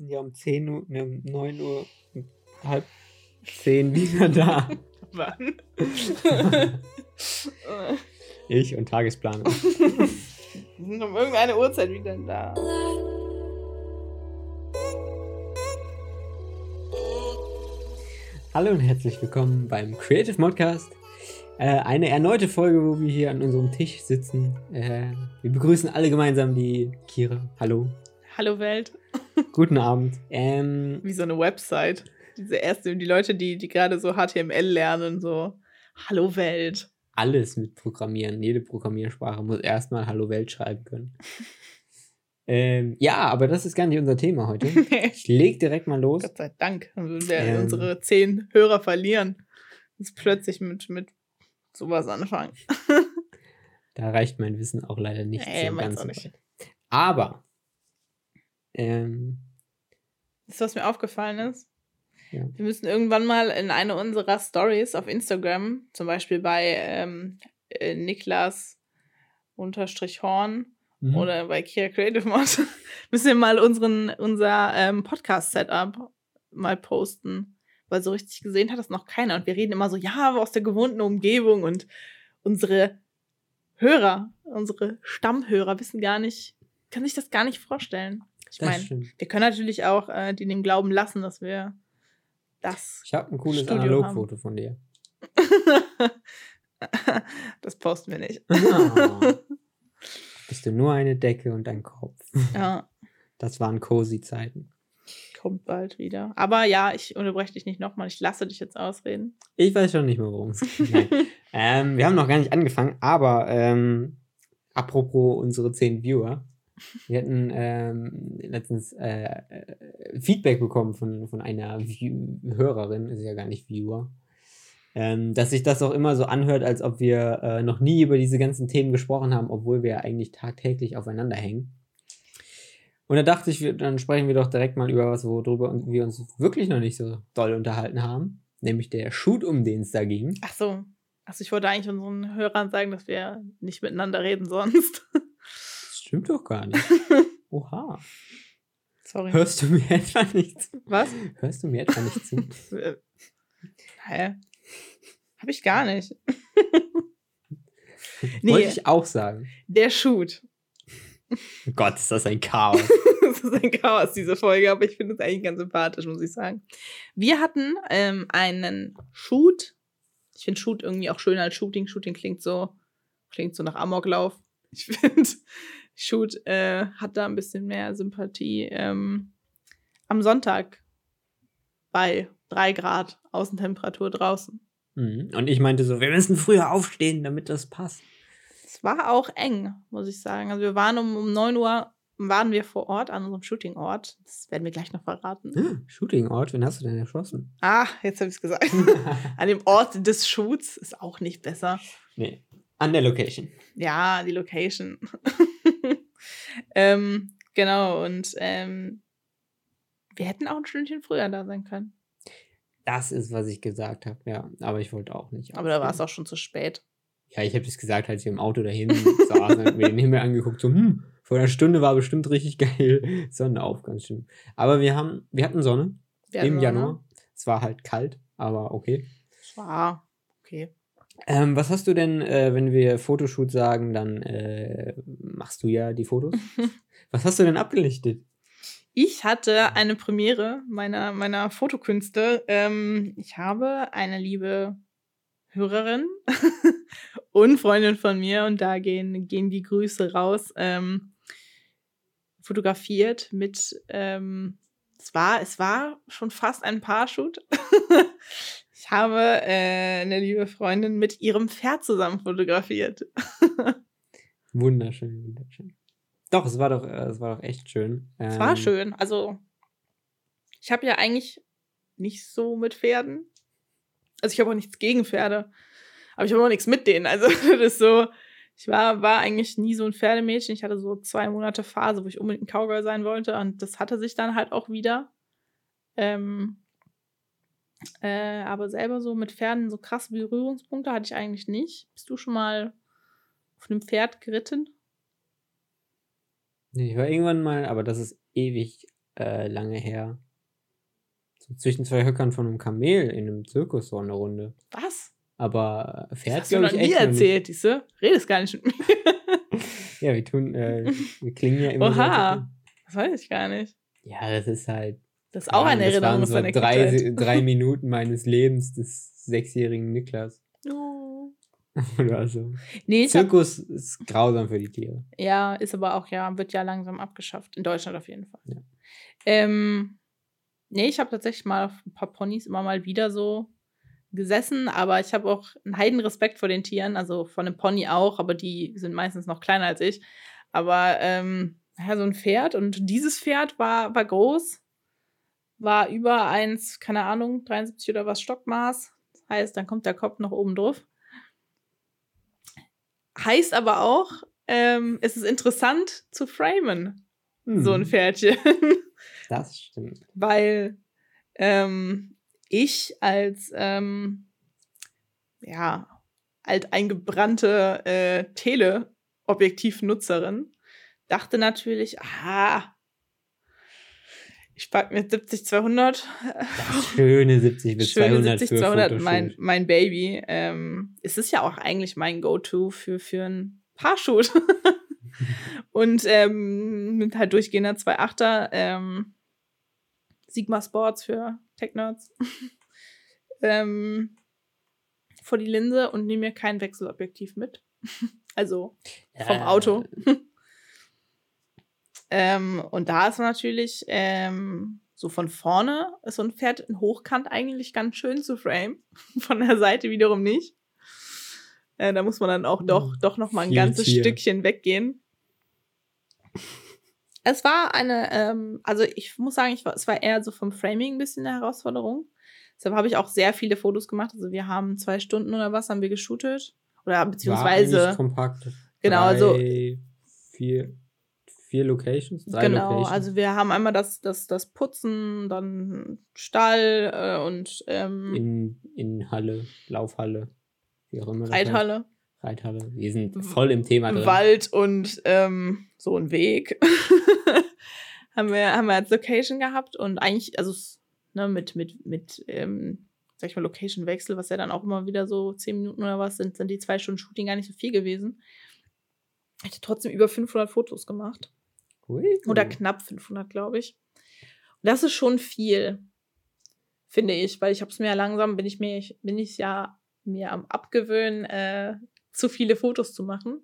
sind ja um 10 Uhr, ne, um 9 Uhr, um halb 10 wieder da. Wann? ich und Tagesplaner. Wir sind um irgendeine Uhrzeit wieder da. Hallo und herzlich willkommen beim Creative Modcast. Äh, eine erneute Folge, wo wir hier an unserem Tisch sitzen. Äh, wir begrüßen alle gemeinsam die Kira. Hallo. Hallo Welt. Guten Abend. Ähm, Wie so eine Website. Diese erste, die Leute, die, die gerade so HTML lernen, so Hallo Welt. alles mit Programmieren. Jede Programmiersprache muss erstmal Hallo Welt schreiben können. ähm, ja, aber das ist gar nicht unser Thema heute. Ich leg direkt mal los. Gott sei Dank. Dann würden wir Ähm. unsere zehn Hörer verlieren. Jetzt plötzlich mit, mit sowas anfangen. Da reicht mein Wissen auch leider nicht Nee, so meins ganz auch nicht. Aber ähm, Das ist, was mir aufgefallen ist. Ja. Wir müssen irgendwann mal in eine unserer Stories auf Instagram, zum Beispiel bei ähm, äh, Niklas unterstrich Horn mhm. oder bei Kia Creative Mod, müssen wir mal unseren, unser ähm, Podcast-Setup mal posten. Weil so richtig gesehen hat das noch keiner. Und wir reden immer so, ja, aber aus der gewohnten Umgebung und unsere Hörer, unsere Stammhörer wissen gar nicht, können sich das gar nicht vorstellen. Ich meine, wir können natürlich auch äh, die dem Glauben lassen, dass wir das. Ich habe ein cooles Analogfoto von dir. das posten wir nicht. Ah. Bist du nur eine Decke und ein Kopf. Ja, Das waren cozy Zeiten. kommt bald wieder. Aber ja, ich unterbreche dich nicht nochmal. Ich lasse dich jetzt ausreden. Ich weiß schon nicht mehr, worum es geht. Ähm, wir haben noch gar nicht angefangen, aber ähm, apropos unsere zehn Viewer. Wir hatten ähm, letztens äh, äh, Feedback bekommen von, von einer View Hörerin, ist ja gar nicht Viewer, ähm, dass sich das auch immer so anhört, als ob wir äh, noch nie über diese ganzen Themen gesprochen haben, obwohl wir ja eigentlich tagtäglich aufeinander hängen. Und da dachte ich, dann sprechen wir doch direkt mal über was, worüber wir uns wirklich noch nicht so doll unterhalten haben. Nämlich der Shoot, um den es da ging. Ach so. Also ich wollte eigentlich unseren Hörern sagen, dass wir nicht miteinander reden sonst. Stimmt doch gar nicht. Oha. Sorry. Hörst du mir etwa nicht zu? Was? Hörst du mir etwa nicht zu? Äh, Hä? Hab ich gar nicht. Nee. Wollte ich auch sagen. Der Shoot. Oh Gott, ist das ein Chaos. das ist ein Chaos, diese Folge, aber ich finde es eigentlich ganz sympathisch, muss ich sagen. Wir hatten ähm, einen Shoot. Ich finde Shoot irgendwie auch schöner als Shooting. Shooting klingt so, klingt so nach Amoklauf. Ich finde, Shoot äh, hat da ein bisschen mehr Sympathie. Ähm, am Sonntag bei drei Grad Außentemperatur draußen. Mhm. Und ich meinte so, wir müssen früher aufstehen, damit das passt. Es war auch eng, muss ich sagen. Also wir waren um, um 9 Uhr, waren wir vor Ort an unserem Shooting-Ort. Das werden wir gleich noch verraten. Ah, Shooting-Ort, wen hast du denn erschossen? Ah, jetzt habe ich es gesagt. An dem Ort des Shoots ist auch nicht besser. nee, an der Location. Ja, die Location. Ähm, genau, und ähm, wir hätten auch ein Stündchen früher da sein können. Das ist, was ich gesagt habe, ja. Aber ich wollte auch nicht. Aber da war es auch schon zu spät. Ja, ich habe das gesagt, als wir im Auto dahin saßen und mir den Himmel angeguckt, so, hm, vor einer Stunde war bestimmt richtig geil. Sonnenaufgang, stimmt. Aber wir haben, wir hatten Sonne Wir im hatten Januar. Es war halt kalt, aber okay. Es war okay. Ähm, was hast du denn, äh, wenn wir Fotoshoot sagen, dann äh, machst du ja die Fotos. was hast du denn abgelichtet? Ich hatte eine Premiere meiner, meiner Fotokünste. Ähm, ich habe eine liebe Hörerin und Freundin von mir, und da gehen, gehen die Grüße raus, ähm, fotografiert mit, ähm, es, war, es war schon fast ein Paarshoot. ich habe äh, eine liebe Freundin mit ihrem Pferd zusammen fotografiert. Wunderschön, wunderschön. Doch, es war doch, äh, es war doch echt schön. Es war Ähm, schön. Also, ich habe ja eigentlich nicht so mit Pferden. Also, ich habe auch nichts gegen Pferde. Aber ich habe auch nichts mit denen. Also, das ist so. Ich war, war eigentlich nie so ein Pferdemädchen. Ich hatte so zwei Monate Phase, wo ich unbedingt ein Cowgirl sein wollte. Und das hatte sich dann halt auch wieder. Ähm, äh, aber selber so mit Pferden so krasse Berührungspunkte hatte ich eigentlich nicht. Bist du schon mal auf einem Pferd geritten? Ich war irgendwann mal, aber das ist ewig äh, lange her. So zwischen zwei Höckern von einem Kamel in einem Zirkus so eine Runde. Was? Aber äh, Das Pferd, hast du glaube noch ich, nie echt noch nicht. erzählt, siehst du? Redest gar nicht mit mir. Ja, wir tun, äh, wir klingen ja immer so. Oha. ob Das weiß ich gar nicht. Ja, das ist halt. Das ist auch ja, eine das Erinnerung waren aus so drei, drei Minuten meines Lebens des sechsjährigen Niklas. Oh. Oder so. Nee, ich hab, Zirkus ist grausam für die Tiere. ja, ist aber auch, ja, wird ja langsam abgeschafft. In Deutschland auf jeden Fall. Ja. Ähm, nee, ich habe tatsächlich mal auf ein paar Ponys immer mal wieder so gesessen, aber ich habe auch einen heiden Respekt vor den Tieren, also von einem Pony auch, aber die sind meistens noch kleiner als ich. Aber ähm, ja, so ein Pferd und dieses Pferd war, war groß, war über eins, keine Ahnung, 73 oder was Stockmaß. Das heißt, dann kommt der Kopf noch oben drauf. Heißt aber auch, ähm, es ist interessant zu framen, so ein Hm, Pferdchen. Das stimmt. weil ähm, ich als ähm, ja, alteingebrannte äh, Teleobjektivnutzerin dachte natürlich, aha, ich pack mit 70 200 Das schöne 70 bis schöne 200 70 für 200 Fotoshoot. mein, mein Baby. Ähm, es ist ja auch eigentlich mein Go-To für, für ein Paarshoot. Und ähm, mit halt durchgehender 2.8er ähm, Sigma Sports für Tech-Nerds ähm, vor die Linse und nehme mir kein Wechselobjektiv mit. also vom Ja, Auto. Ähm, und da ist natürlich ähm, so von vorne ist so ein Pferd in Hochkant eigentlich ganz schön zu frame. Von der Seite wiederum nicht. Äh, da muss man dann auch doch, doch noch mal ein ganzes Tier. Stückchen weggehen. Es war eine, ähm, also ich muss sagen, ich war, es war eher so vom Framing ein bisschen eine Herausforderung. Deshalb habe ich auch sehr viele Fotos gemacht. Also wir haben zwei Stunden oder was haben wir geshootet. Oder War beziehungsweise. eigentlich kompakt. Genau, also- Drei, Vier, vier Locations? Drei Genau, Locations. also wir haben einmal das, das, das Putzen, dann Stall äh, und ähm, in, in Halle, Laufhalle, wie auch immer. Reithalle, heißt. Reithalle. Wir sind voll im Thema drin. Wald und ähm, so ein Weg. haben, wir, haben wir als Location gehabt und eigentlich, also ne, mit, mit, mit ähm, sag ich mal, Location-Wechsel, was ja dann auch immer wieder so zehn Minuten oder was sind, sind die zwei Stunden Shooting gar nicht so viel gewesen. Ich hatte trotzdem über 500 Fotos gemacht. Ui. Oder knapp 500, glaube ich. Und das ist schon viel, finde ich, weil ich habe es mir ja langsam, bin ich mir, bin ich ja mir am Abgewöhnen, äh, zu viele Fotos zu machen.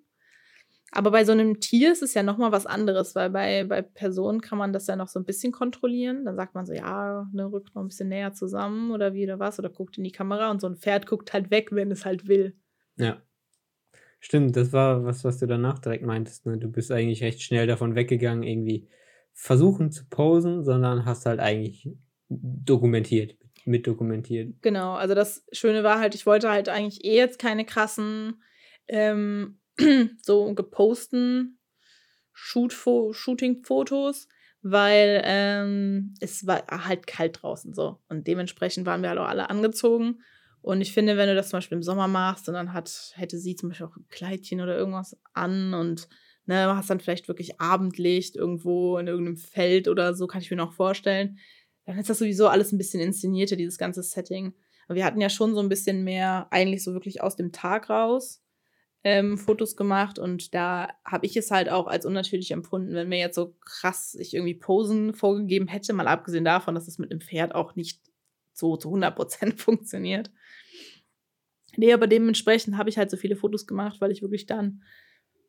Aber bei so einem Tier ist es ja noch mal was anderes, weil bei, bei Personen kann man das ja noch so ein bisschen kontrollieren. Dann sagt man so, ja, ne, rückt mal ein bisschen näher zusammen oder wie oder was oder guckt in die Kamera und so ein Pferd guckt halt weg, wenn es halt will. Ja. Stimmt, das war was, was du danach direkt meintest. Ne? Du bist eigentlich recht schnell davon weggegangen, irgendwie versuchen zu posen, sondern hast halt eigentlich dokumentiert, mitdokumentiert. Genau, also das Schöne war halt, ich wollte halt eigentlich eh jetzt keine krassen, ähm, so geposten Shoot Shooting-Fotos, weil ähm, es war halt kalt draußen so. Und dementsprechend waren wir halt auch alle angezogen. Und ich finde, wenn du das zum Beispiel im Sommer machst und dann hat, hätte sie zum Beispiel auch ein Kleidchen oder irgendwas an und ne, hast dann vielleicht wirklich Abendlicht irgendwo in irgendeinem Feld oder so, kann ich mir noch vorstellen. Dann ist das sowieso alles ein bisschen inszenierter, dieses ganze Setting. Aber wir hatten ja schon so ein bisschen mehr, eigentlich so wirklich aus dem Tag raus, ähm, Fotos gemacht und da habe ich es halt auch als unnatürlich empfunden, wenn mir jetzt so krass ich irgendwie Posen vorgegeben hätte, mal abgesehen davon, dass es mit einem Pferd auch nicht so zu 100% funktioniert. Nee, aber dementsprechend habe ich halt so viele Fotos gemacht, weil ich wirklich dann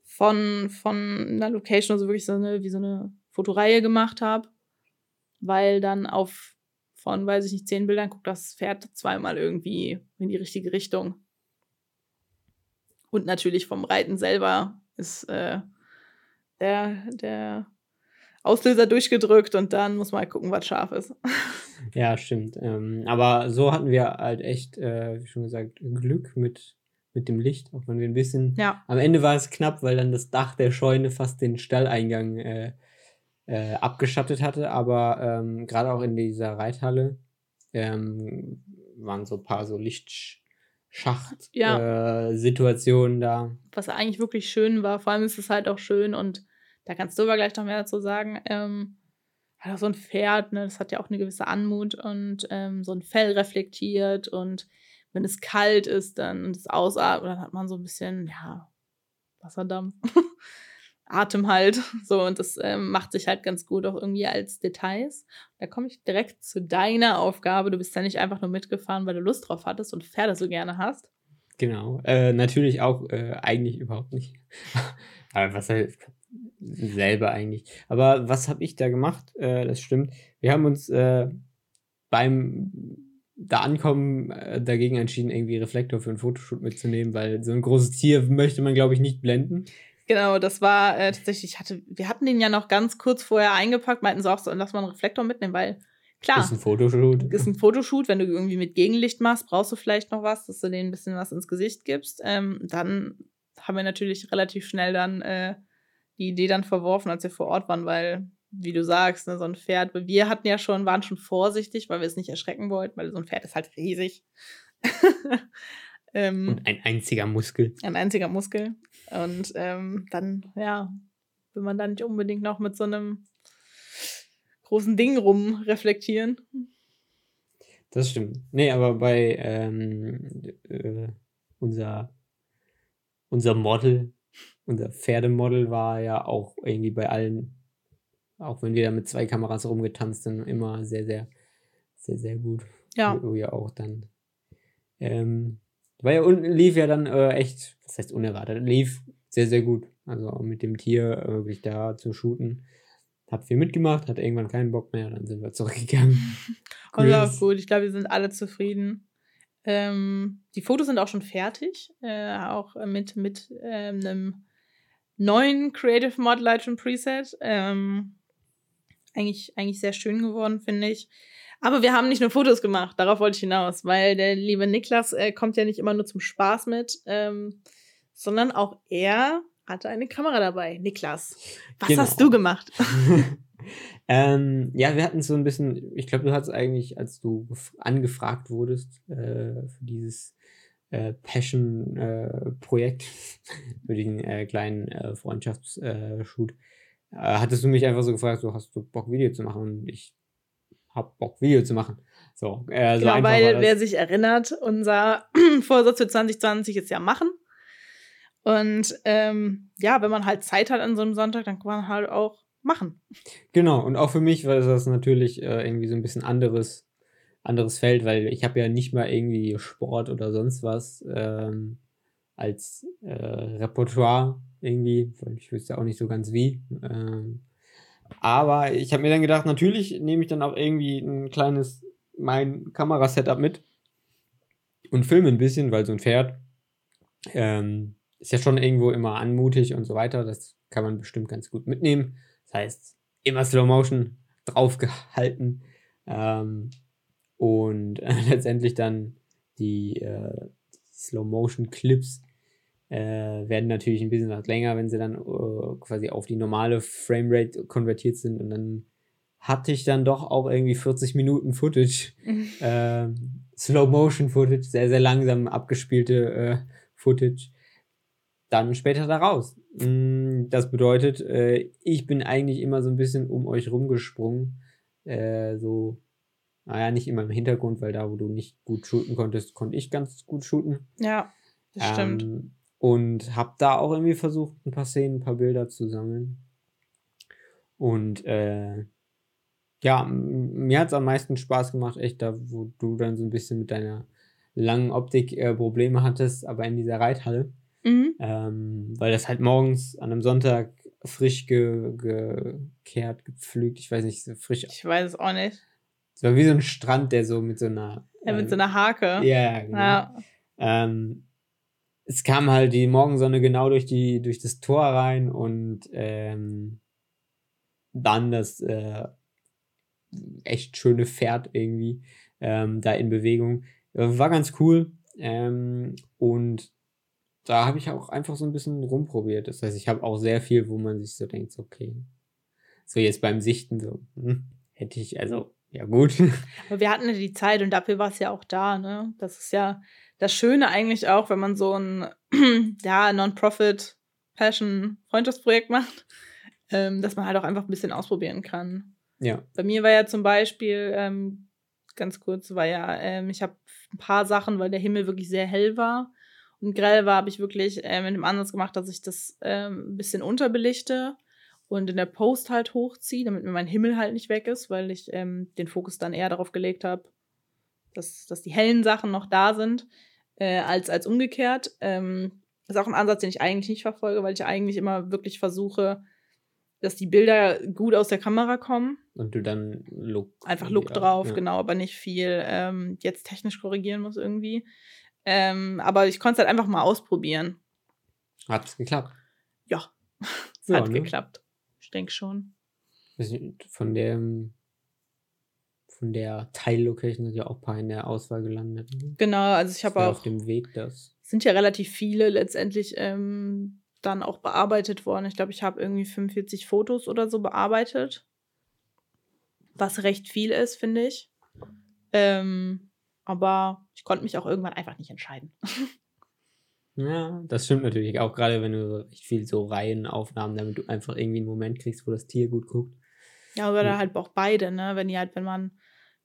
von, von einer Location, also wirklich so eine, wie so eine Fotoreihe gemacht habe, weil dann auf von, weiß ich nicht, zehn Bildern guckt das Pferd zweimal irgendwie in die richtige Richtung. Und natürlich vom Reiten selber ist äh, der, der Auslöser durchgedrückt und dann muss man halt gucken, was scharf ist. Ja, stimmt. Ähm, aber so hatten wir halt echt, äh, wie schon gesagt, Glück mit, mit dem Licht, auch wenn wir ein bisschen. Ja. Am Ende war es knapp, weil dann das Dach der Scheune fast den Stalleingang äh, äh, abgeschattet hatte. Aber ähm, gerade auch in dieser Reithalle ähm, waren so ein paar so Lichtschacht-Situationen äh, Situationen da. Was eigentlich wirklich schön war. Vor allem ist es halt auch schön und da kannst du aber gleich noch mehr dazu sagen. Ähm, hat auch so ein Pferd, ne, das hat ja auch eine gewisse Anmut und ähm, so ein Fell reflektiert und wenn es kalt ist dann und es ausatmet, dann hat man so ein bisschen, ja, Wasserdampf. Atem halt. So, und das ähm, macht sich halt ganz gut auch irgendwie als Details. Da komme ich direkt zu deiner Aufgabe. Du bist ja nicht einfach nur mitgefahren, weil du Lust drauf hattest und Pferde so gerne hast. Genau. Äh, natürlich auch äh, eigentlich überhaupt nicht. Aber was halt selber eigentlich. Aber was habe ich da gemacht? Äh, das stimmt. Wir haben uns äh, beim da ankommen äh, dagegen entschieden, irgendwie Reflektor für ein Fotoshoot mitzunehmen, weil so ein großes Tier möchte man, glaube ich, nicht blenden. Genau, das war äh, tatsächlich, ich hatte, wir hatten den ja noch ganz kurz vorher eingepackt, meinten sie auch so, lass mal einen Reflektor mitnehmen, weil klar. Ist ein Fotoshoot. Ist ein Fotoshoot, wenn du irgendwie mit Gegenlicht machst, brauchst du vielleicht noch was, dass du denen ein bisschen was ins Gesicht gibst. Ähm, dann haben wir natürlich relativ schnell dann äh, die Idee dann verworfen, als wir vor Ort waren, weil wie du sagst, ne, so ein Pferd, wir hatten ja schon, waren schon vorsichtig, weil wir es nicht erschrecken wollten, weil so ein Pferd ist halt riesig. ähm, Und ein einziger Muskel. Ein einziger Muskel. Und ähm, dann, ja, will man da nicht unbedingt noch mit so einem großen Ding rumreflektieren. Das stimmt. Nee, aber bei ähm, äh, unser, unser Model, unser Pferdemodel war ja auch irgendwie bei allen auch wenn wir da mit zwei Kameras rumgetanzt sind, immer sehr, sehr, sehr, sehr gut. Ja. Wo ja auch dann. Ähm, weil ja unten lief ja dann äh, echt, was heißt unerwartet, lief sehr, sehr gut. Also mit dem Tier äh, wirklich da zu shooten. Hab viel mitgemacht, hatte irgendwann keinen Bock mehr, dann sind wir zurückgegangen. Und auch gut, ich glaube, wir sind alle zufrieden. Ähm, die Fotos sind auch schon fertig, äh, auch mit, mit ähm, einem neuen Creative Mod Lightroom Preset. Ähm, eigentlich, eigentlich sehr schön geworden, finde ich. Aber wir haben nicht nur Fotos gemacht, darauf wollte ich hinaus, weil der liebe Niklas äh, kommt ja nicht immer nur zum Spaß mit, ähm, sondern auch er hatte eine Kamera dabei. Niklas, was genau. hast du gemacht? ähm, ja, wir hatten so ein bisschen, ich glaube, du hattest eigentlich, als du angefragt wurdest äh, für dieses äh, Passion-Projekt, äh, für den äh, kleinen äh, Freundschaftsshoot, hattest du mich einfach so gefragt, so hast du Bock, Video zu machen? Und ich hab Bock, Video zu machen. So, äh, so genau, weil wer sich erinnert, unser Vorsatz für 2020 ist ja machen. Und ähm, ja, wenn man halt Zeit hat an so einem Sonntag, dann kann man halt auch machen. Genau, und auch für mich war das natürlich äh, irgendwie so ein bisschen anderes, anderes Feld, weil ich habe ja nicht mal irgendwie Sport oder sonst was ähm, als äh, Repertoire irgendwie, ich wüsste auch nicht so ganz wie. Ähm, aber ich habe mir dann gedacht, natürlich nehme ich dann auch irgendwie ein kleines, mein Kamerasetup mit und filme ein bisschen, weil so ein Pferd ähm, ist ja schon irgendwo immer anmutig und so weiter. Das kann man bestimmt ganz gut mitnehmen. Das heißt, immer Slow Motion draufgehalten ähm, und äh, letztendlich dann die, äh, die Slow Motion Clips äh, werden natürlich ein bisschen was länger, wenn sie dann äh, quasi auf die normale Framerate konvertiert sind. Und dann hatte ich dann doch auch irgendwie 40 Minuten Footage, äh, Slow-Motion-Footage, sehr, sehr langsam abgespielte äh, Footage, dann später daraus. Mm, das bedeutet, äh, ich bin eigentlich immer so ein bisschen um euch rumgesprungen. So, naja, nicht immer im Hintergrund, weil da, wo du nicht gut shooten konntest, konnte ich ganz gut shooten. Ja, das stimmt. Ähm, und habe da auch irgendwie versucht, ein paar Szenen, ein paar Bilder zu sammeln. Und äh, ja, mir hat es am meisten Spaß gemacht, echt da, wo du dann so ein bisschen mit deiner langen Optik äh, Probleme hattest, aber in dieser Reithalle. Mhm. Ähm, weil das halt morgens an einem Sonntag frisch ge gekehrt, gepflügt, ich weiß nicht, so frisch. Ich weiß es auch nicht. Es war wie so ein Strand, der so mit so einer. Ja, mit äh, so einer Hake. Ja, genau. Ja. Ähm, es kam halt die Morgensonne genau durch die durch das Tor rein und ähm, dann das äh, echt schöne Pferd irgendwie ähm, da in Bewegung. War ganz cool. Ähm, und da habe ich auch einfach so ein bisschen rumprobiert. Das heißt, ich habe auch sehr viel, wo man sich so denkt, okay, so jetzt beim Sichten so, hm, hätte ich, also, ja gut. Aber wir hatten ja die Zeit und dafür war es ja auch da, ne? Das ist ja, das Schöne eigentlich auch, wenn man so ein ja, Non-Profit Passion Freundschaftsprojekt macht, ähm, dass man halt auch einfach ein bisschen ausprobieren kann. Ja. Bei mir war ja zum Beispiel, ähm, ganz kurz, war ja, ähm, ich habe ein paar Sachen, weil der Himmel wirklich sehr hell war und grell war, habe ich wirklich äh, mit dem Ansatz gemacht, dass ich das ähm, ein bisschen unterbelichte und in der Post halt hochziehe, damit mir mein Himmel halt nicht weg ist, weil ich ähm, den Fokus dann eher darauf gelegt habe, dass, dass die hellen Sachen noch da sind, äh, als, als umgekehrt. Ähm, ist auch ein Ansatz, den ich eigentlich nicht verfolge, weil ich eigentlich immer wirklich versuche, dass die Bilder gut aus der Kamera kommen. Und du dann Look. Einfach Look drauf, ja. genau, aber nicht viel ähm, jetzt technisch korrigieren muss irgendwie. Ähm, aber ich konnte es halt einfach mal ausprobieren. Hat geklappt. Ja, es Ja, hat ne? geklappt. Ich denke schon. Von dem. Von der Teillocation sind ja auch ein paar in der Auswahl gelandet. ne? Genau, also ich habe auch. auf dem Weg, das. sind ja relativ viele letztendlich ähm, dann auch bearbeitet worden. Ich glaube, ich habe irgendwie 45 Fotos oder so bearbeitet. Was recht viel ist, finde ich. Ähm, aber ich konnte mich auch irgendwann einfach nicht entscheiden. Ja, das stimmt natürlich. Auch gerade wenn du recht viel so Reihenaufnahmen, damit du einfach irgendwie einen Moment kriegst, wo das Tier gut guckt. Ja, oder Ja. halt auch beide, ne? Wenn die halt, wenn man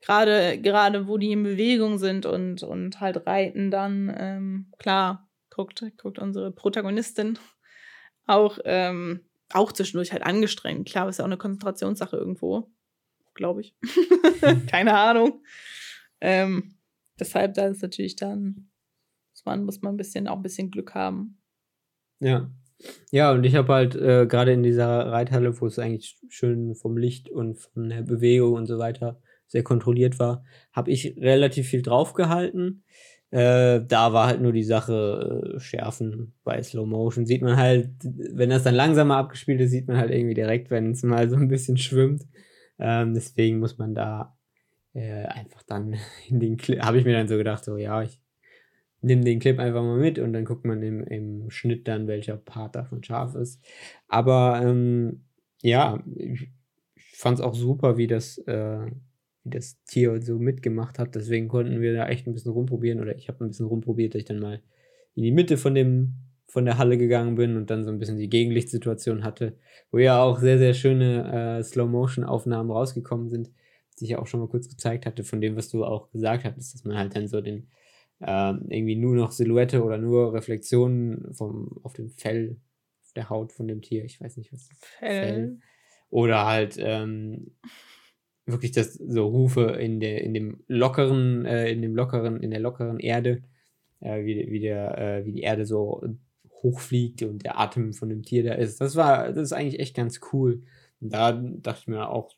gerade, gerade wo die in Bewegung sind und, und halt reiten, dann, ähm, klar, guckt, guckt unsere Protagonistin auch, ähm, auch zwischendurch halt angestrengt. Klar, ist ja auch eine Konzentrationssache irgendwo, glaube ich. Keine Ahnung. Ähm, deshalb, da ist natürlich dann, muss man, muss man ein bisschen, auch ein bisschen Glück haben. Ja. Ja, und ich habe halt äh, gerade in dieser Reithalle, wo es eigentlich schön vom Licht und von der Bewegung und so weiter sehr kontrolliert war, habe ich relativ viel draufgehalten. Äh, da war halt nur die Sache äh, Schärfen bei Slow Motion. Sieht man halt, wenn das dann langsamer abgespielt ist, sieht man halt irgendwie direkt, wenn es mal so ein bisschen schwimmt. Ähm, deswegen muss man da äh, einfach dann in den Clip, habe ich mir dann so gedacht, so ja, ich nehme den Clip einfach mal mit und dann guckt man im, im Schnitt dann, welcher Part davon scharf ist. Aber ähm, ja, ich, ich fand es auch super, wie das, äh, wie das Tier so mitgemacht hat. Deswegen konnten wir da echt ein bisschen rumprobieren oder ich habe ein bisschen rumprobiert, dass ich dann mal in die Mitte von dem von der Halle gegangen bin und dann so ein bisschen die Gegenlichtsituation hatte, wo ja auch sehr, sehr schöne äh, Slow-Motion-Aufnahmen rausgekommen sind, die ich ja auch schon mal kurz gezeigt hatte, von dem, was du auch gesagt hattest, dass man halt dann so den ähm, irgendwie nur noch Silhouette oder nur Reflexionen vom, auf dem Fell, auf der Haut von dem Tier, ich weiß nicht, was das Fell. Oder halt ähm, wirklich das so Hufe in der, in dem lockeren, äh, in dem lockeren, in der lockeren Erde, äh, wie, wie der, äh, wie die Erde so hochfliegt und der Atem von dem Tier da ist. Das war, das ist eigentlich echt ganz cool. Und da dachte ich mir auch,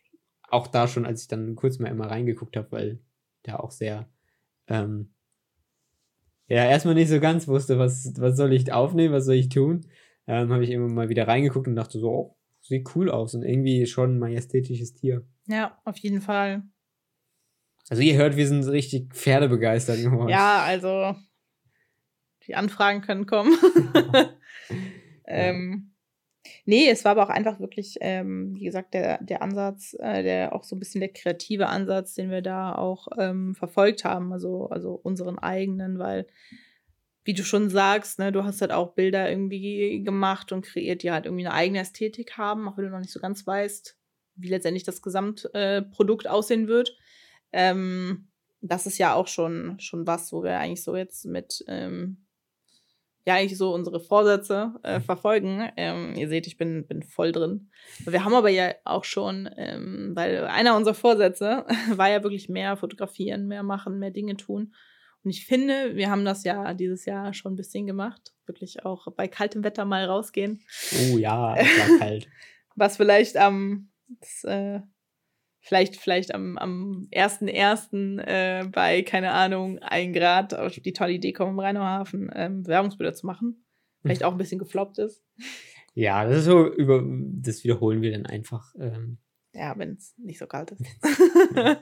auch da schon, als ich dann kurz mal immer reingeguckt habe, weil der auch sehr, ähm, ja, erstmal nicht so ganz wusste, was, was soll ich aufnehmen, was soll ich tun, ähm, habe ich immer mal wieder reingeguckt und dachte so, oh, sieht cool aus und irgendwie schon ein majestätisches Tier. Ja, auf jeden Fall. Also ihr hört, wir sind richtig pferdebegeistert. geworden. Ja, also die Anfragen können kommen. ähm, nee, es war aber auch einfach wirklich, ähm, wie gesagt, der, der Ansatz, äh, der auch so ein bisschen der kreative Ansatz, den wir da auch ähm, verfolgt haben, also, also unseren eigenen, weil, wie du schon sagst, ne, du hast halt auch Bilder irgendwie gemacht und kreiert, die halt irgendwie eine eigene Ästhetik haben, auch wenn du noch nicht so ganz weißt, wie letztendlich das Gesamtprodukt äh, aussehen wird. Ähm, das ist ja auch schon, schon was, wo wir eigentlich so jetzt mit, ähm, ja, eigentlich so unsere Vorsätze äh, verfolgen. Ähm, ihr seht, ich bin, bin voll drin. Wir haben aber ja auch schon, ähm, weil einer unserer Vorsätze war ja wirklich mehr fotografieren, mehr machen, mehr Dinge tun. Und ich finde, wir haben das ja dieses Jahr schon ein bisschen gemacht. Wirklich auch bei kaltem Wetter mal rausgehen. Oh ja, es war kalt. Was vielleicht am, das, äh, vielleicht, vielleicht am, am 1.1. Äh, bei, keine Ahnung, 1 Grad auf die tolle Idee kommen, im Rheinauhafen ähm, Bewerbungsbilder zu machen. Vielleicht auch ein bisschen gefloppt ist. Ja, das ist so über, das wiederholen wir dann einfach. Ähm, Ja, wenn es nicht so kalt ist.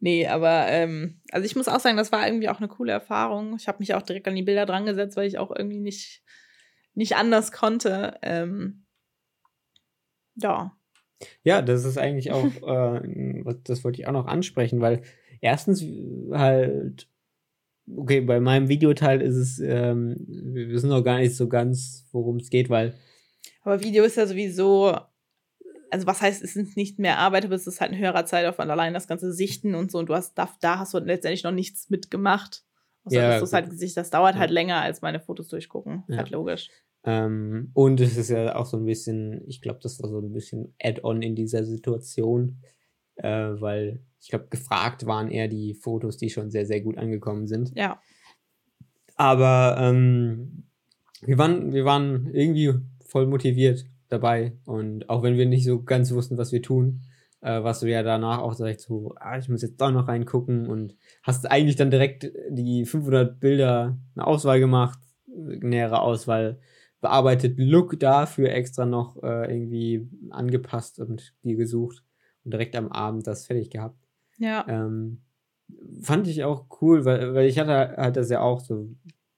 nee, aber ähm, also ich muss auch sagen, das war irgendwie auch eine coole Erfahrung. Ich habe mich auch direkt an die Bilder dran gesetzt, weil ich auch irgendwie nicht, nicht anders konnte. Ähm, ja. Ja, das ist eigentlich auch, äh, das wollte ich auch noch ansprechen, weil erstens halt, okay, bei meinem Videoteil ist es, ähm, wir wissen noch gar nicht so ganz, worum es geht, weil Aber Video ist ja sowieso also was heißt, es ist nicht mehr Arbeit, aber es ist halt ein höherer Zeitaufwand, allein das ganze Sichten und so. Und du hast, da, da hast du letztendlich noch nichts mitgemacht. Außer Ja, dass du es halt gesicht, das dauert Ja. halt länger als meine Fotos durchgucken. Ja. Halt logisch. Ähm, und es ist ja auch so ein bisschen, ich glaube, das war so ein bisschen Add-on in dieser Situation, äh, weil ich glaube, gefragt waren eher die Fotos, die schon sehr, sehr gut angekommen sind. Ja. Aber ähm, wir, waren, wir waren irgendwie voll motiviert dabei. Und auch wenn wir nicht so ganz wussten, was wir tun, äh, warst du ja danach auch direkt so, ah, ich muss jetzt doch noch reingucken und hast eigentlich dann direkt die 500 Bilder eine Auswahl gemacht, nähere Auswahl bearbeitet, Look dafür extra noch äh, irgendwie angepasst und die gesucht und direkt am Abend das fertig gehabt. Ja. Ähm, fand ich auch cool, weil, weil ich hatte halt das ja auch so.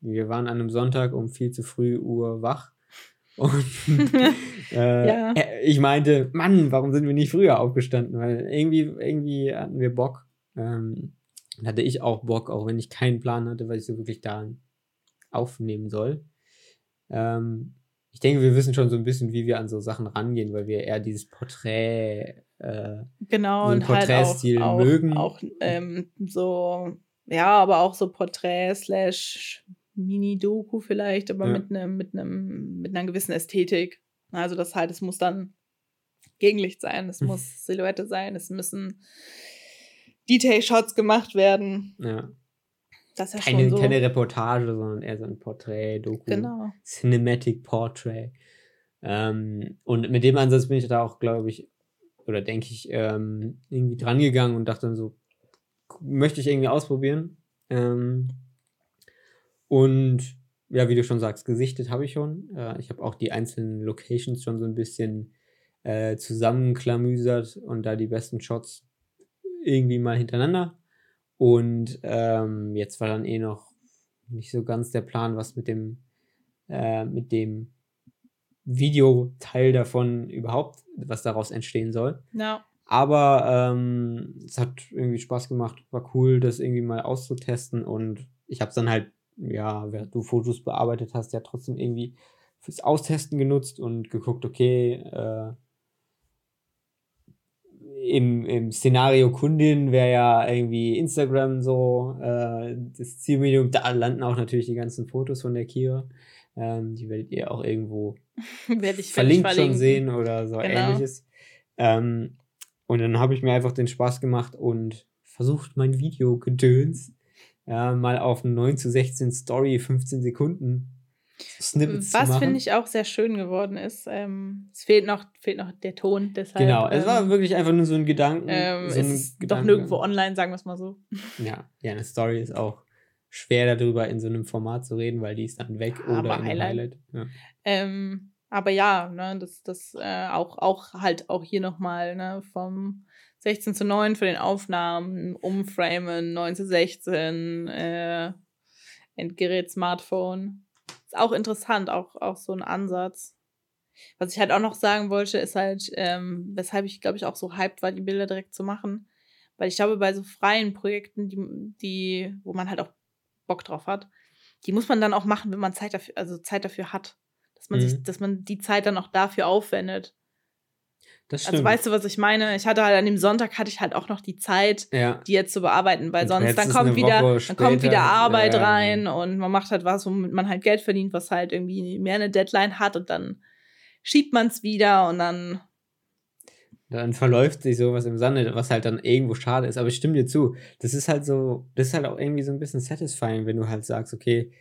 Wir waren an einem Sonntag um viel zu früh Uhr wach. Und äh, Ja. äh, ich meinte, Mann, warum sind wir nicht früher aufgestanden? Weil irgendwie, irgendwie hatten wir Bock. Ähm, hatte ich auch Bock, auch wenn ich keinen Plan hatte, was ich so wirklich da aufnehmen soll. Ähm, ich denke, wir wissen schon so ein bisschen, wie wir an so Sachen rangehen, weil wir eher dieses Porträt äh, Genau, und halt auch, Porträtstil auch, mögen. auch ähm, so, ja, aber auch so Porträt slash Mini-Doku vielleicht, aber Ja. mit einem, mit einem, mit einer gewissen Ästhetik. Also das halt, es muss dann Gegenlicht sein, es muss Silhouette sein, es müssen Detail-Shots gemacht werden. ja, Das ist ja keine, so. keine Reportage, sondern eher so ein Porträt, Doku, genau. Cinematic Portrait. Ähm, und mit dem Ansatz bin ich da auch, glaube ich, oder denke ich, ähm, irgendwie dran gegangen und dachte dann so, möchte ich irgendwie ausprobieren. Ähm, und ja, wie du schon sagst, gesichtet habe ich schon. Äh, ich habe auch die einzelnen Locations schon so ein bisschen äh, zusammenklamüsert und da die besten Shots irgendwie mal hintereinander. Und ähm, jetzt war dann eh noch nicht so ganz der Plan, was mit dem, äh, mit dem Videoteil davon überhaupt, was daraus entstehen soll. Ja, Aber ähm, es hat irgendwie Spaß gemacht, war cool, das irgendwie mal auszutesten und ich habe es dann halt, ja, während du Fotos bearbeitet hast, ja trotzdem irgendwie fürs Austesten genutzt und geguckt, okay, äh, im, im Szenario Kundin wäre ja irgendwie Instagram so äh, das Zielmedium. Da landen auch natürlich die ganzen Fotos von der Kira. Ähm, die werdet ihr auch irgendwo verlinkt schon sehen oder so Genau. ähnliches. Ähm, und dann habe ich mir einfach den Spaß gemacht und versucht, mein Video gedöns ja, mal auf 9 zu 16 Story 15 Sekunden Snippets Was finde ich auch sehr schön geworden ist, ähm, es fehlt noch, fehlt noch der Ton, deshalb. Genau, es war ähm, wirklich einfach nur so ein Gedanken. ähm, so ein ist doch Gedanke. nirgendwo online, sagen wir es mal so. Ja, ja, eine Story ist auch schwer darüber in so einem Format zu reden, weil die ist dann weg Ja, oder einem Highlight. Highlight. Ja. Ähm, aber ja, ne, das, das äh, auch, auch halt auch hier nochmal, ne, vom 16 zu 9 für den Aufnahmen, Umframen, 9 zu 16, äh, Endgerät, Smartphone. Ist auch interessant, auch, auch so ein Ansatz. Was ich halt auch noch sagen wollte, ist halt, ähm, weshalb ich, glaube ich, auch so hyped war, die Bilder direkt zu machen. Weil ich glaube, bei so freien Projekten, die, die, wo man halt auch Bock drauf hat, die muss man dann auch machen, wenn man Zeit dafür, also Zeit dafür hat. Dass man sich, Mhm. dass man die Zeit dann auch dafür aufwendet. Also weißt du, was ich meine? Ich hatte halt an dem Sonntag hatte ich halt auch noch die Zeit, ja. die jetzt zu bearbeiten, weil Und sonst dann kommt wieder, Woche dann kommt wieder Arbeit ja. rein und man macht halt was, womit man halt Geld verdient, was halt irgendwie mehr eine Deadline hat und dann schiebt man es wieder und dann dann verläuft sich sowas im Sande, was halt dann irgendwo schade ist. Aber ich stimme dir zu. Das ist halt so, das ist halt auch irgendwie so ein bisschen satisfying, wenn du halt sagst, okay,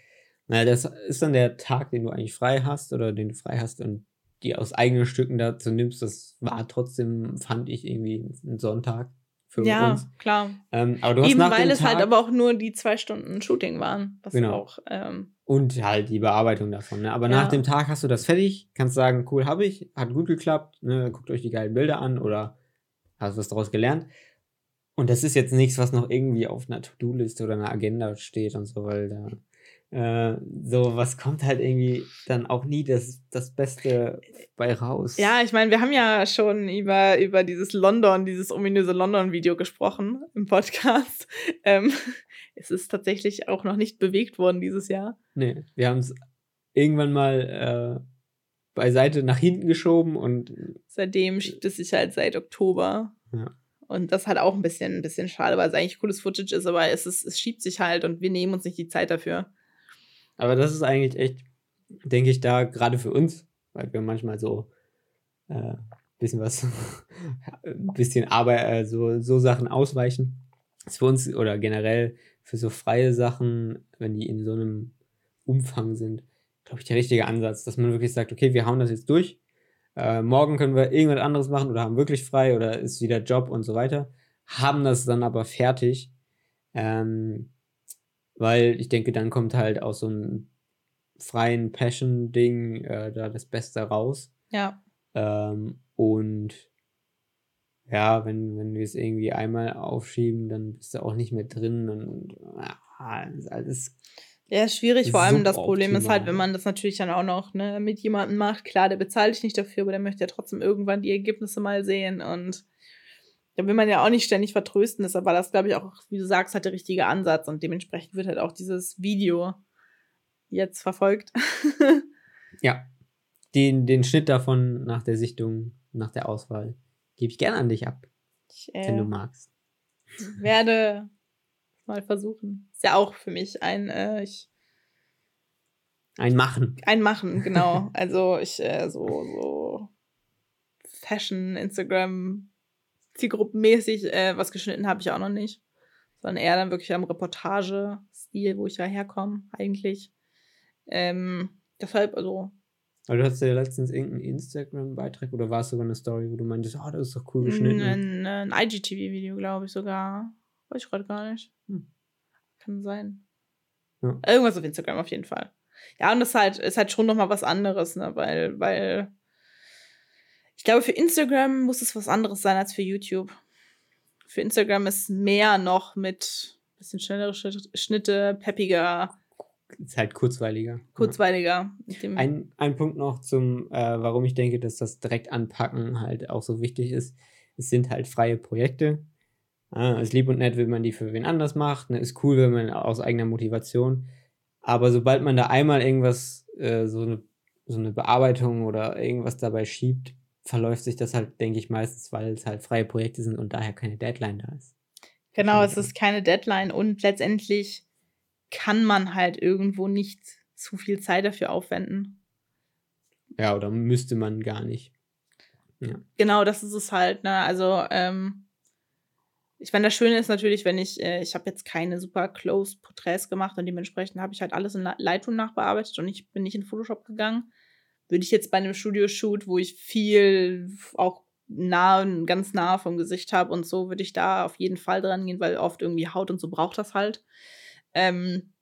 naja, das ist dann der Tag, den du eigentlich frei hast oder den du frei hast und die aus eigenen Stücken dazu nimmst. Das war trotzdem, fand ich irgendwie ein Sonntag für ja, uns. klar. Ähm, aber du hast Eben nach weil es Tag halt aber auch nur die zwei Stunden Shooting waren, was Genau. auch ähm, und halt die Bearbeitung davon. Ne? Aber nach Ja. dem Tag hast du das fertig, kannst sagen, cool, habe ich, hat gut geklappt, ne? guckt euch die geilen Bilder an oder hast was daraus gelernt. Und das ist jetzt nichts, was noch irgendwie auf einer To-Do-Liste oder einer Agenda steht und so, weil da äh, so was kommt halt irgendwie dann auch nie das, das Beste bei raus. Ja, ich meine, wir haben ja schon über, über dieses London, dieses ominöse London-Video gesprochen im Podcast. Ähm, es ist tatsächlich auch noch nicht bewegt worden dieses Jahr. Nee, wir haben es irgendwann mal beiseite nach hinten geschoben und. Seitdem schiebt es sich halt seit Oktober. Ja. Und das hat auch ein bisschen, ein bisschen schade, weil es eigentlich cooles Footage ist, aber es, ist, es schiebt sich halt und wir nehmen uns nicht die Zeit dafür. Aber das ist eigentlich echt, denke ich, da gerade für uns, weil wir manchmal so äh, bisschen was, ein bisschen Arbeit, äh, so, so Sachen ausweichen. Ist für uns oder generell für so freie Sachen, wenn die in so einem Umfang sind, glaube ich, der richtige Ansatz, dass man wirklich sagt, okay, wir hauen das jetzt durch. Äh, morgen können wir irgendwas anderes machen oder haben wirklich frei oder ist wieder Job und so weiter. Haben das dann aber fertig. Ähm, weil ich denke, dann kommt halt aus so einem freien Passion-Ding äh, da das Beste raus. Ja. Ähm, und ja, wenn, wenn wir es irgendwie einmal aufschieben, dann bist du auch nicht mehr drin und ja, ist alles. Ja, ist schwierig. Vor allem das Problem ist halt, wenn man das natürlich dann auch noch ne, mit jemandem macht. Klar, der bezahlt dich nicht dafür, aber der möchte ja trotzdem irgendwann die Ergebnisse mal sehen. Und da will man ja auch nicht ständig vertrösten. Deshalb war das, glaube ich, auch, wie du sagst, halt der richtige Ansatz. Und dementsprechend wird halt auch dieses Video jetzt verfolgt. ja. Den, den Schnitt davon nach der Sichtung, nach der Auswahl, gebe ich gerne an dich ab. Ich, äh, wenn du magst. Werde mal versuchen. Ist ja auch für mich ein, äh, ich, ein Machen. Ein Machen, genau. also ich äh, so, so Fashion, Instagram, Zielgruppenmäßig äh, was geschnitten habe ich auch noch nicht. Sondern eher dann wirklich am Reportage-Stil, wo ich ja herkomme, eigentlich. Ähm, deshalb, also. Aber du hast ja letztens irgendeinen Instagram-Beitrag oder war es sogar eine Story, wo du meintest, oh, das ist doch cool geschnitten. Ein, ein IGTV-Video, glaube ich sogar. Weiß ich gerade gar nicht. Hm. Kann sein. Ja. Irgendwas auf Instagram auf jeden Fall. Ja, und das ist halt, ist halt schon nochmal was anderes, ne? Weil, weil ich glaube, für Instagram muss es was anderes sein als für YouTube. Für Instagram ist mehr noch mit bisschen schnellere Schnitte, peppiger. Ist halt kurzweiliger. Kurzweiliger. Ja. Ein, ein Punkt noch zum, äh, warum ich denke, dass das direkt anpacken halt auch so wichtig ist. Es sind halt freie Projekte. Äh, ist lieb und nett, wenn man die für wen anders macht. Ne? Ist cool, wenn man aus eigener Motivation. Aber sobald man da einmal irgendwas, äh, so, eine, so eine Bearbeitung oder irgendwas dabei schiebt, verläuft sich das halt, denke ich, meistens, weil es halt freie Projekte sind und daher keine Deadline da ist. Genau, es ist keine Deadline und letztendlich kann man halt irgendwo nicht zu viel Zeit dafür aufwenden. Ja, oder müsste man gar nicht. Ja. Genau, das ist es halt, ne? Also, ähm, ich meine, das Schöne ist natürlich, wenn ich, äh, ich habe jetzt keine super close Porträts gemacht und dementsprechend habe ich halt alles in Lightroom nachbearbeitet und ich bin nicht in Photoshop gegangen würde ich jetzt bei einem Studioshoot, wo ich viel auch nah, ganz nah vom Gesicht habe und so, würde ich da auf jeden Fall dran gehen, weil oft irgendwie Haut und so braucht das halt. Ähm,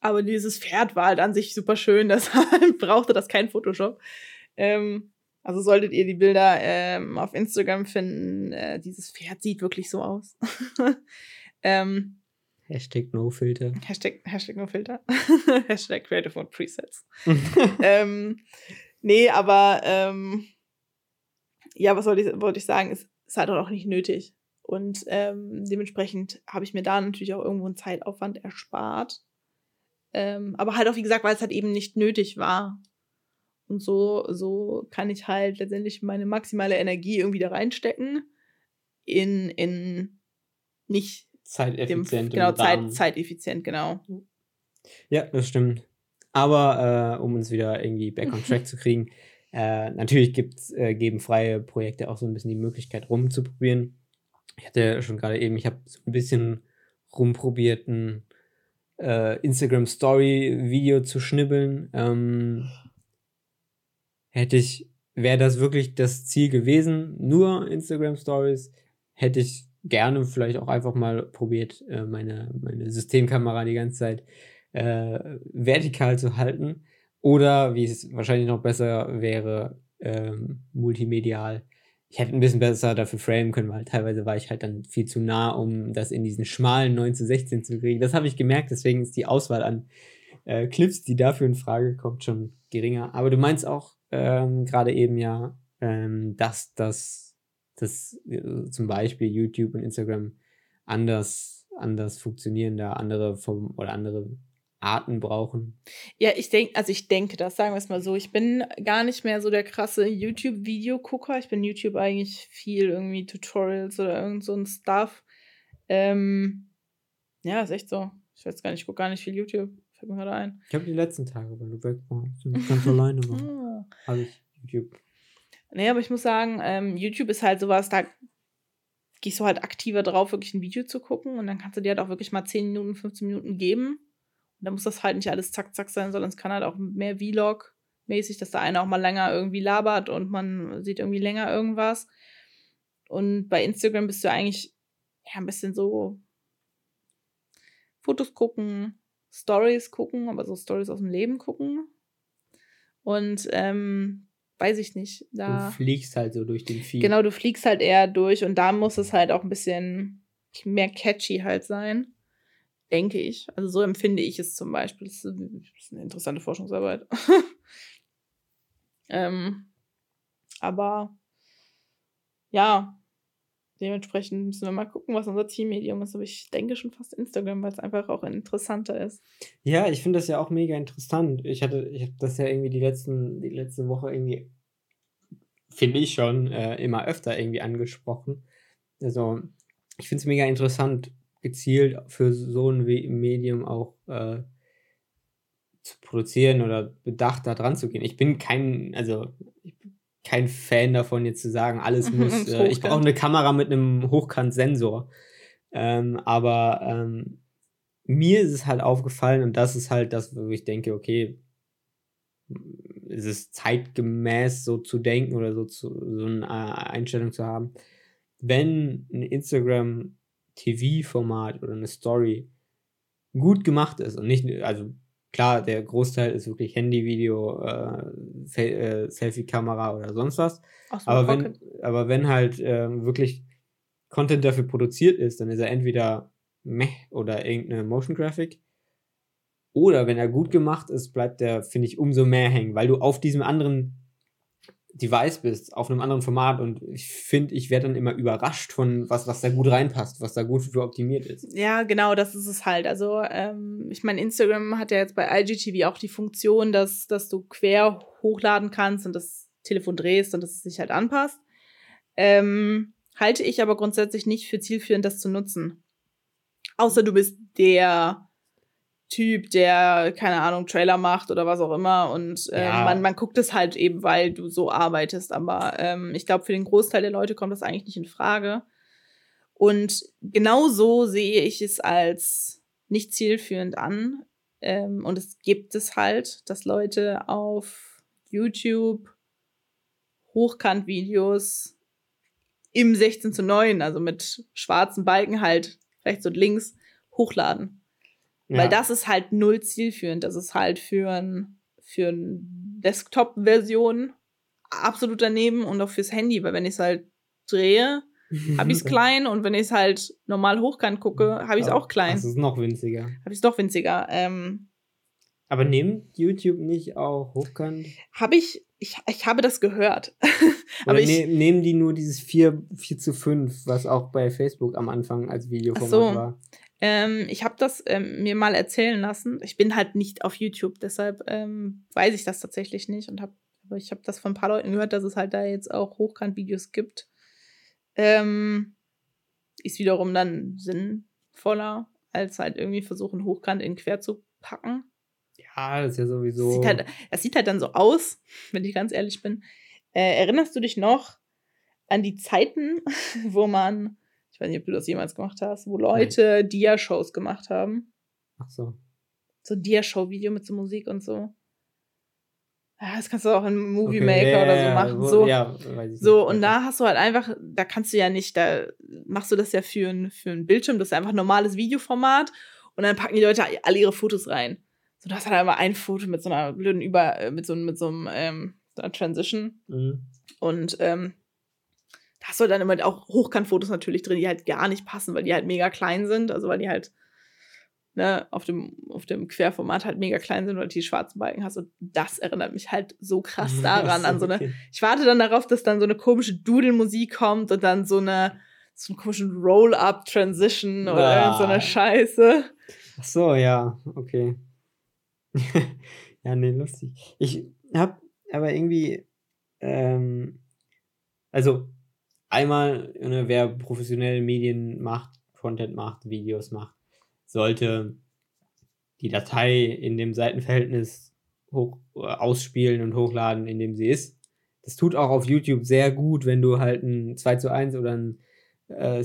aber dieses Pferd war halt an sich super schön, deshalb brauchte das kein Photoshop. Ähm, also solltet ihr die Bilder ähm, auf Instagram finden, äh, dieses Pferd sieht wirklich so aus. ähm, Hashtag NoFilter. Hashtag, Hashtag NoFilter. Hashtag Creative Mode Presets. ähm, nee, aber ähm, ja, was wollte ich, wollte ich sagen? Es ist halt auch nicht nötig. Und ähm, dementsprechend habe ich mir da natürlich auch irgendwo einen Zeitaufwand erspart. Ähm, aber halt auch, wie gesagt, weil es halt eben nicht nötig war. Und so, so kann ich halt letztendlich meine maximale Energie irgendwie da reinstecken. In, in nicht zeiteffizient. Dem, genau, Zeit, zeiteffizient, genau. Ja, das stimmt. Aber äh, um uns wieder irgendwie back on track zu kriegen, äh, natürlich gibt's, äh, geben freie Projekte auch so ein bisschen die Möglichkeit rumzuprobieren. Ich hatte schon gerade eben, ich habe so ein bisschen rumprobiert, ein äh, Instagram Story Video zu schnibbeln. Ähm, hätte ich, wäre das wirklich das Ziel gewesen, nur Instagram Stories, hätte ich gerne vielleicht auch einfach mal probiert, äh, meine, meine Systemkamera die ganze Zeit äh, vertikal zu halten. Oder, wie es wahrscheinlich noch besser wäre, ähm, multimedial. Ich hätte ein bisschen besser dafür framen können, weil teilweise war ich halt dann viel zu nah, um das in diesen schmalen 9 zu 16 zu kriegen. Das habe ich gemerkt, deswegen ist die Auswahl an äh, Clips, die dafür in Frage kommt, schon geringer. Aber du meinst auch ähm, gerade eben ja, ähm, dass das dass äh, zum Beispiel YouTube und Instagram anders, anders funktionieren, da andere vom oder andere Arten brauchen. Ja, ich denke, also ich denke das, sagen wir es mal so. Ich bin gar nicht mehr so der krasse YouTube-Video-Gucker. Ich bin YouTube eigentlich viel irgendwie Tutorials oder irgend so ein Stuff. Ähm, ja, ist echt so. Ich weiß gar nicht, ich gucke gar nicht viel YouTube. Fällt mir gerade ein. Ich habe die letzten Tage, weil du weg warst ganz alleine war, Ah. habe ich YouTube. Nee, aber ich muss sagen, ähm, YouTube ist halt sowas, da gehst du halt aktiver drauf, wirklich ein Video zu gucken und dann kannst du dir halt auch wirklich mal 10 Minuten, 15 Minuten geben. Und dann muss das halt nicht alles zack, zack sein, sondern es kann halt auch mehr Vlog-mäßig, dass der eine auch mal länger irgendwie labert und man sieht irgendwie länger irgendwas. Und bei Instagram bist du eigentlich ja ein bisschen so Fotos gucken, Stories gucken, aber so Stories aus dem Leben gucken. Und ähm, weiß ich nicht. Da Du fliegst halt so durch den Feed. Genau, du fliegst halt eher durch und da muss es halt auch ein bisschen mehr catchy halt sein. Denke ich. Also so empfinde ich es zum Beispiel. Das ist das ist eine interessante Forschungsarbeit. ähm, aber ja, dementsprechend müssen wir mal gucken, was unser Teammedium ist. Aber ich denke schon fast Instagram, weil es einfach auch interessanter ist. Ja, ich finde das ja auch mega interessant. Ich hatte, ich habe das ja irgendwie die letzten, die letzte Woche irgendwie, finde ich schon, äh, immer öfter irgendwie angesprochen. Also, ich finde es mega interessant, gezielt für so ein Medium auch äh, zu produzieren oder bedacht da dran zu gehen. Ich bin kein, also kein Fan davon, jetzt zu sagen, alles muss, äh, ich brauche eine Kamera mit einem Hochkant-Sensor. Ähm, aber ähm, mir ist es halt aufgefallen und das ist halt das, wo ich denke, okay, es ist zeitgemäß so zu denken oder so, zu, so eine äh, Einstellung zu haben. Wenn ein Instagram TV-Format oder eine Story gut gemacht ist und nicht, also klar, der Großteil ist wirklich Handyvideo, äh, äh, Selfie-Kamera oder sonst was. So Aber Pocket. wenn, aber wenn halt ähm, wirklich Content dafür produziert ist, dann ist er entweder meh oder irgendeine Motion Graphic. Oder wenn er gut gemacht ist, bleibt er, finde ich, umso mehr hängen, weil du auf diesem anderen Device bist, auf einem anderen Format und ich finde, ich werde dann immer überrascht von was, was da gut reinpasst, was da gut für optimiert ist. Ja, genau, das ist es halt. Also, ähm, ich meine, Instagram hat ja jetzt bei IGTV auch die Funktion, dass, dass du quer hochladen kannst und das Telefon drehst und dass es sich halt anpasst. Ähm, halte ich aber grundsätzlich nicht für zielführend, das zu nutzen. Außer du bist der Typ, der, keine Ahnung, Trailer macht oder was auch immer. Und äh, Ja. man, man guckt es halt eben, weil du so arbeitest. Aber ähm, ich glaube, für den Großteil der Leute kommt das eigentlich nicht in Frage. Und genauso sehe ich es als nicht zielführend an. Ähm, und es gibt es halt, dass Leute auf YouTube Hochkant-Videos im 16 zu 9, also mit schwarzen Balken halt rechts und links, hochladen. Weil das ist halt null zielführend. Das ist halt für ein, für ein Desktop-Version absolut daneben und auch fürs Handy, weil wenn ich es halt drehe, habe ich es klein und wenn ich es halt normal hochkant gucke, habe ich es Ja, auch klein. Das ist noch winziger. Habe ich es doch winziger. Ähm, Aber nimmt YouTube nicht auch hochkant? habe ich, ich, ich habe das gehört. Aber ich, ne, nehmen die nur dieses 4, 4 zu 5, was auch bei Facebook am Anfang als Videoformat so. war? Ähm, ich habe das ähm, mir mal erzählen lassen. Ich bin halt nicht auf YouTube, deshalb ähm, weiß ich das tatsächlich nicht und habe, aber ich habe das von ein paar Leuten gehört, dass es halt da jetzt auch Hochkant-Videos gibt. Ähm, ist wiederum dann sinnvoller, als halt irgendwie versuchen, Hochkant in quer zu packen. Ja, das ist ja sowieso. Sieht halt, das sieht halt dann so aus, wenn ich ganz ehrlich bin. Äh, erinnerst du dich noch an die Zeiten, wo man, ich weiß nicht, ob du das jemals gemacht hast, wo Leute Dia-Shows gemacht haben? Ach so. So ein Dia-Show-Video mit so Musik und so. Ja, das kannst du auch in Movie Okay, Maker ja, oder so machen. so, Ja, weiß ich so, und da hast du halt einfach, da kannst du ja nicht, da machst du das ja für ein, für ein Bildschirm, das ist einfach ein normales Videoformat und dann packen die Leute alle ihre Fotos rein. So, du hast halt einmal ein Foto mit so einer blöden Über, äh, mit so, mit so einem, ähm, so einer Transition Mhm. und ähm, da hast du dann immer auch Hochkantfotos natürlich drin, die halt gar nicht passen, weil die halt mega klein sind, also weil die halt ne, auf dem, auf dem Querformat halt mega klein sind oder die schwarzen Balken hast. Und das erinnert mich halt so krass daran, an so eine ich warte dann darauf, dass dann so eine komische Doodle-Musik kommt und dann so eine so einen komischen Roll-Up-Transition oder Ah. so eine Scheiße. Ach so, ja, okay. ja, nee, lustig. Ich hab aber irgendwie, ähm, also einmal, ne, wer professionelle Medien macht, Content macht, Videos macht, sollte die Datei in dem Seitenverhältnis hoch, äh, ausspielen und hochladen, in dem sie ist. Das tut auch auf YouTube sehr gut, wenn du halt ein 2 zu 1 oder ein äh,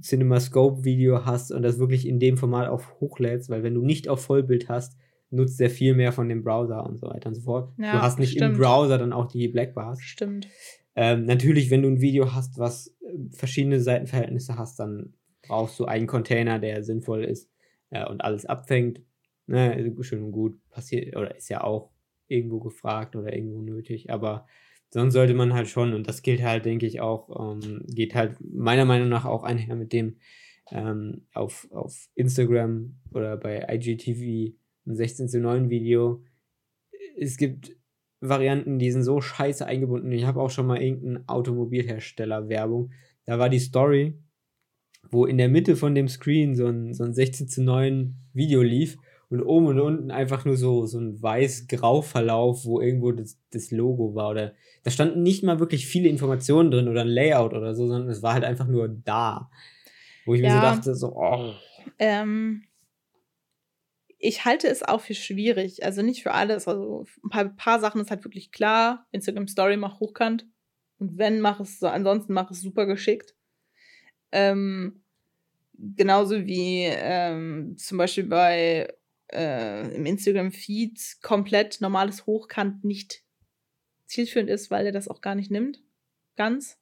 CinemaScope-Video hast und das wirklich in dem Format auf hochlädst, weil wenn du nicht auf Vollbild hast, nutzt er viel mehr von dem Browser und so weiter und so fort. Ja, du hast nicht stimmt. im Browser dann auch die Blackbars. Stimmt. Ähm, natürlich, wenn du ein Video hast, was äh, verschiedene Seitenverhältnisse hast, dann brauchst du einen Container, der sinnvoll ist äh, und alles abfängt. Ne, schön und gut, passiert, oder ist ja auch irgendwo gefragt oder irgendwo nötig, aber sonst sollte man halt schon, und das gilt halt, denke ich, auch, ähm, geht halt meiner Meinung nach auch einher mit dem ähm, auf, auf Instagram oder bei IGTV ein 16 zu 9 Video. Es gibt Varianten, die sind so scheiße eingebunden. Ich habe auch schon mal irgendeinen Automobilhersteller Werbung. Da war die Story, wo in der Mitte von dem Screen so ein, so ein 16 zu 9 Video lief und oben und unten einfach nur so, so ein weiß-grau Verlauf, wo irgendwo das, das Logo war. Oder da standen nicht mal wirklich viele Informationen drin oder ein Layout oder so, sondern es war halt einfach nur da. Wo ich ja, mir so dachte, so, oh. Ähm, ich halte es auch für schwierig. Also nicht für alles. Also ein paar, paar Sachen ist halt wirklich klar. Instagram Story mach hochkant. Und wenn, mach es so. Ansonsten mach es super geschickt. Ähm, genauso wie ähm, zum Beispiel bei äh, im Instagram-Feed komplett normales Hochkant nicht zielführend ist, weil er das auch gar nicht nimmt. Ganz.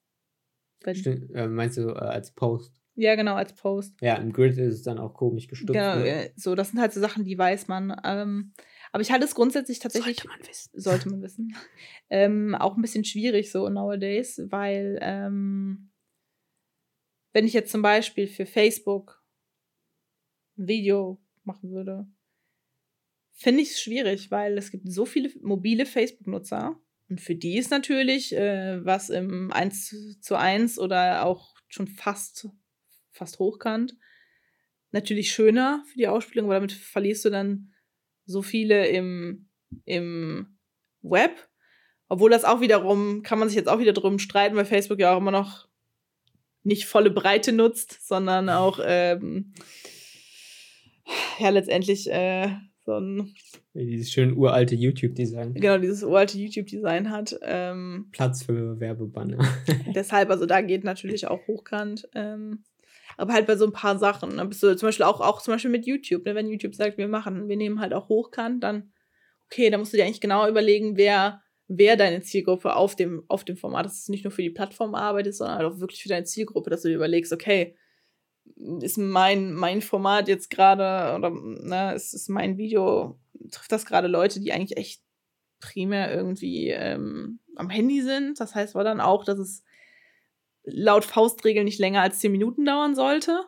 Stimmt, äh, meinst du äh, als Post? Ja, genau, als Post. Ja, im Grid ist es dann auch komisch gestutzt. Genau, ne? Äh, so, das sind halt so Sachen, die weiß man. Ähm, aber ich halte es grundsätzlich tatsächlich. Sollte man wissen. Sollte man wissen. ähm, auch ein bisschen schwierig so nowadays, weil ähm, wenn ich jetzt zum Beispiel für Facebook ein Video machen würde, finde ich es schwierig, weil es gibt so viele mobile Facebook-Nutzer. Und für die ist natürlich äh, was im 1 zu 1 oder auch schon fast, fast hochkant natürlich schöner für die Ausspielung, weil damit verlierst du dann so viele im, im Web. Obwohl das auch wiederum, kann man sich jetzt auch wieder drum streiten, weil Facebook ja auch immer noch nicht volle Breite nutzt, sondern auch ähm, ja letztendlich äh, so ein. Dieses schön uralte YouTube-Design. Genau, dieses uralte YouTube-Design hat. Ähm, Platz für Werbebanner. deshalb, also da geht natürlich auch hochkant. Ähm, aber halt bei so ein paar Sachen. Ne? Bist du zum Beispiel auch, auch zum Beispiel mit YouTube, ne? wenn YouTube sagt, wir machen, wir nehmen halt auch hochkant, dann, okay, da musst du dir eigentlich genau überlegen, wer, wer deine Zielgruppe auf dem, auf dem Format ist. Nicht nur für die Plattform arbeitest, sondern halt auch wirklich für deine Zielgruppe, dass du dir überlegst, okay, ist mein, mein Format jetzt gerade, oder ne, ist, ist mein Video, trifft das gerade Leute, die eigentlich echt primär irgendwie ähm, am Handy sind. Das heißt aber dann auch, dass es laut Faustregel nicht länger als 10 Minuten dauern sollte.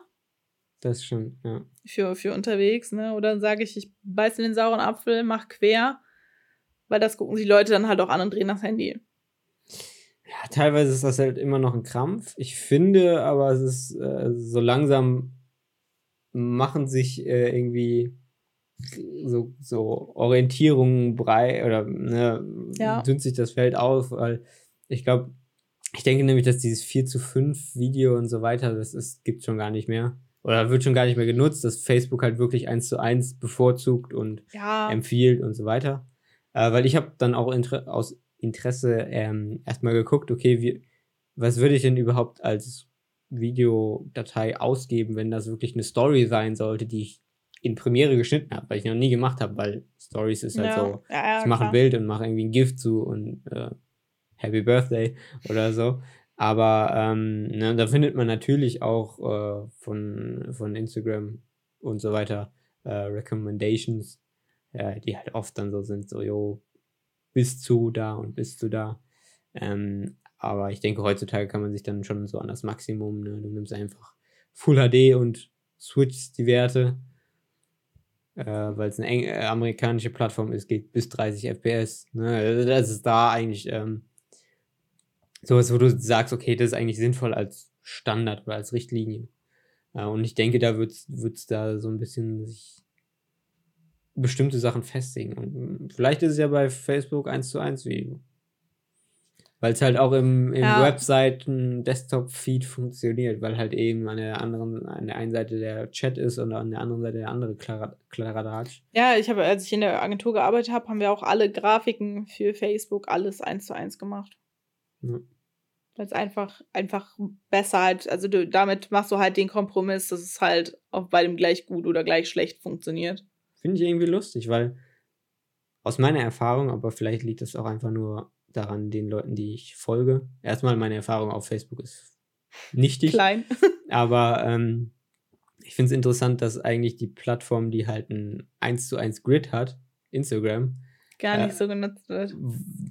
Das stimmt, ja. Für, für unterwegs, ne? Oder sage ich, ich beiß in den sauren Apfel, mach quer, weil das gucken sich Leute dann halt auch an und drehen das Handy. Ja, teilweise ist das halt immer noch ein Krampf. Ich finde, aber es ist äh, so langsam machen sich äh, irgendwie so, so Orientierungen brei oder ne, ja. dünnt sich das Feld auf, weil ich glaube, ich denke nämlich, dass dieses 4 zu 5 Video und so weiter, das ist, gibt schon gar nicht mehr. Oder wird schon gar nicht mehr genutzt, dass Facebook halt wirklich 1 zu 1 bevorzugt und ja. empfiehlt und so weiter. Äh, weil ich habe dann auch Inter aus Interesse ähm, erstmal geguckt, okay, wie, was würde ich denn überhaupt als Videodatei ausgeben, wenn das wirklich eine Story sein sollte, die ich in Premiere geschnitten habe, weil ich noch nie gemacht habe, weil Stories ist halt ja. so, ja, ja, ich mache ein Bild und mache irgendwie ein Gift zu und äh, Happy Birthday oder so. Aber ähm, ne, da findet man natürlich auch äh, von, von Instagram und so weiter äh, Recommendations, äh, die halt oft dann so sind, so, jo, bis zu da und bis zu da. Ähm, aber ich denke, heutzutage kann man sich dann schon so an das Maximum, ne? du nimmst einfach Full HD und switchst die Werte, äh, weil es eine äh, amerikanische Plattform ist, geht bis 30 FPS. Ne? Das ist da eigentlich ähm, sowas, wo du sagst, okay, das ist eigentlich sinnvoll als Standard oder als Richtlinie. Äh, und ich denke, da wird es da so ein bisschen sich bestimmte Sachen festigen. Und vielleicht ist es ja bei Facebook eins zu eins wie. Weil es halt auch im, im Ja. Webseiten-Desktop-Feed funktioniert, weil halt eben an der anderen, an der einen Seite der Chat ist und an der anderen Seite der andere Kladderadatsch. Ja, ich habe, als ich in der Agentur gearbeitet habe, haben wir auch alle Grafiken für Facebook alles eins zu eins gemacht. Ja. Weil es einfach, einfach besser halt, also du, damit machst du halt den Kompromiss, dass es halt auf beidem gleich gut oder gleich schlecht funktioniert. Finde ich irgendwie lustig, weil aus meiner Erfahrung, aber vielleicht liegt das auch einfach nur daran, den Leuten, die ich folge. Erstmal, meine Erfahrung auf Facebook ist nichtig. Klein. Aber ähm, ich finde es interessant, dass eigentlich die Plattform, die halt ein 1 zu 1 Grid hat, Instagram, Gar Äh, nicht so genutzt wird.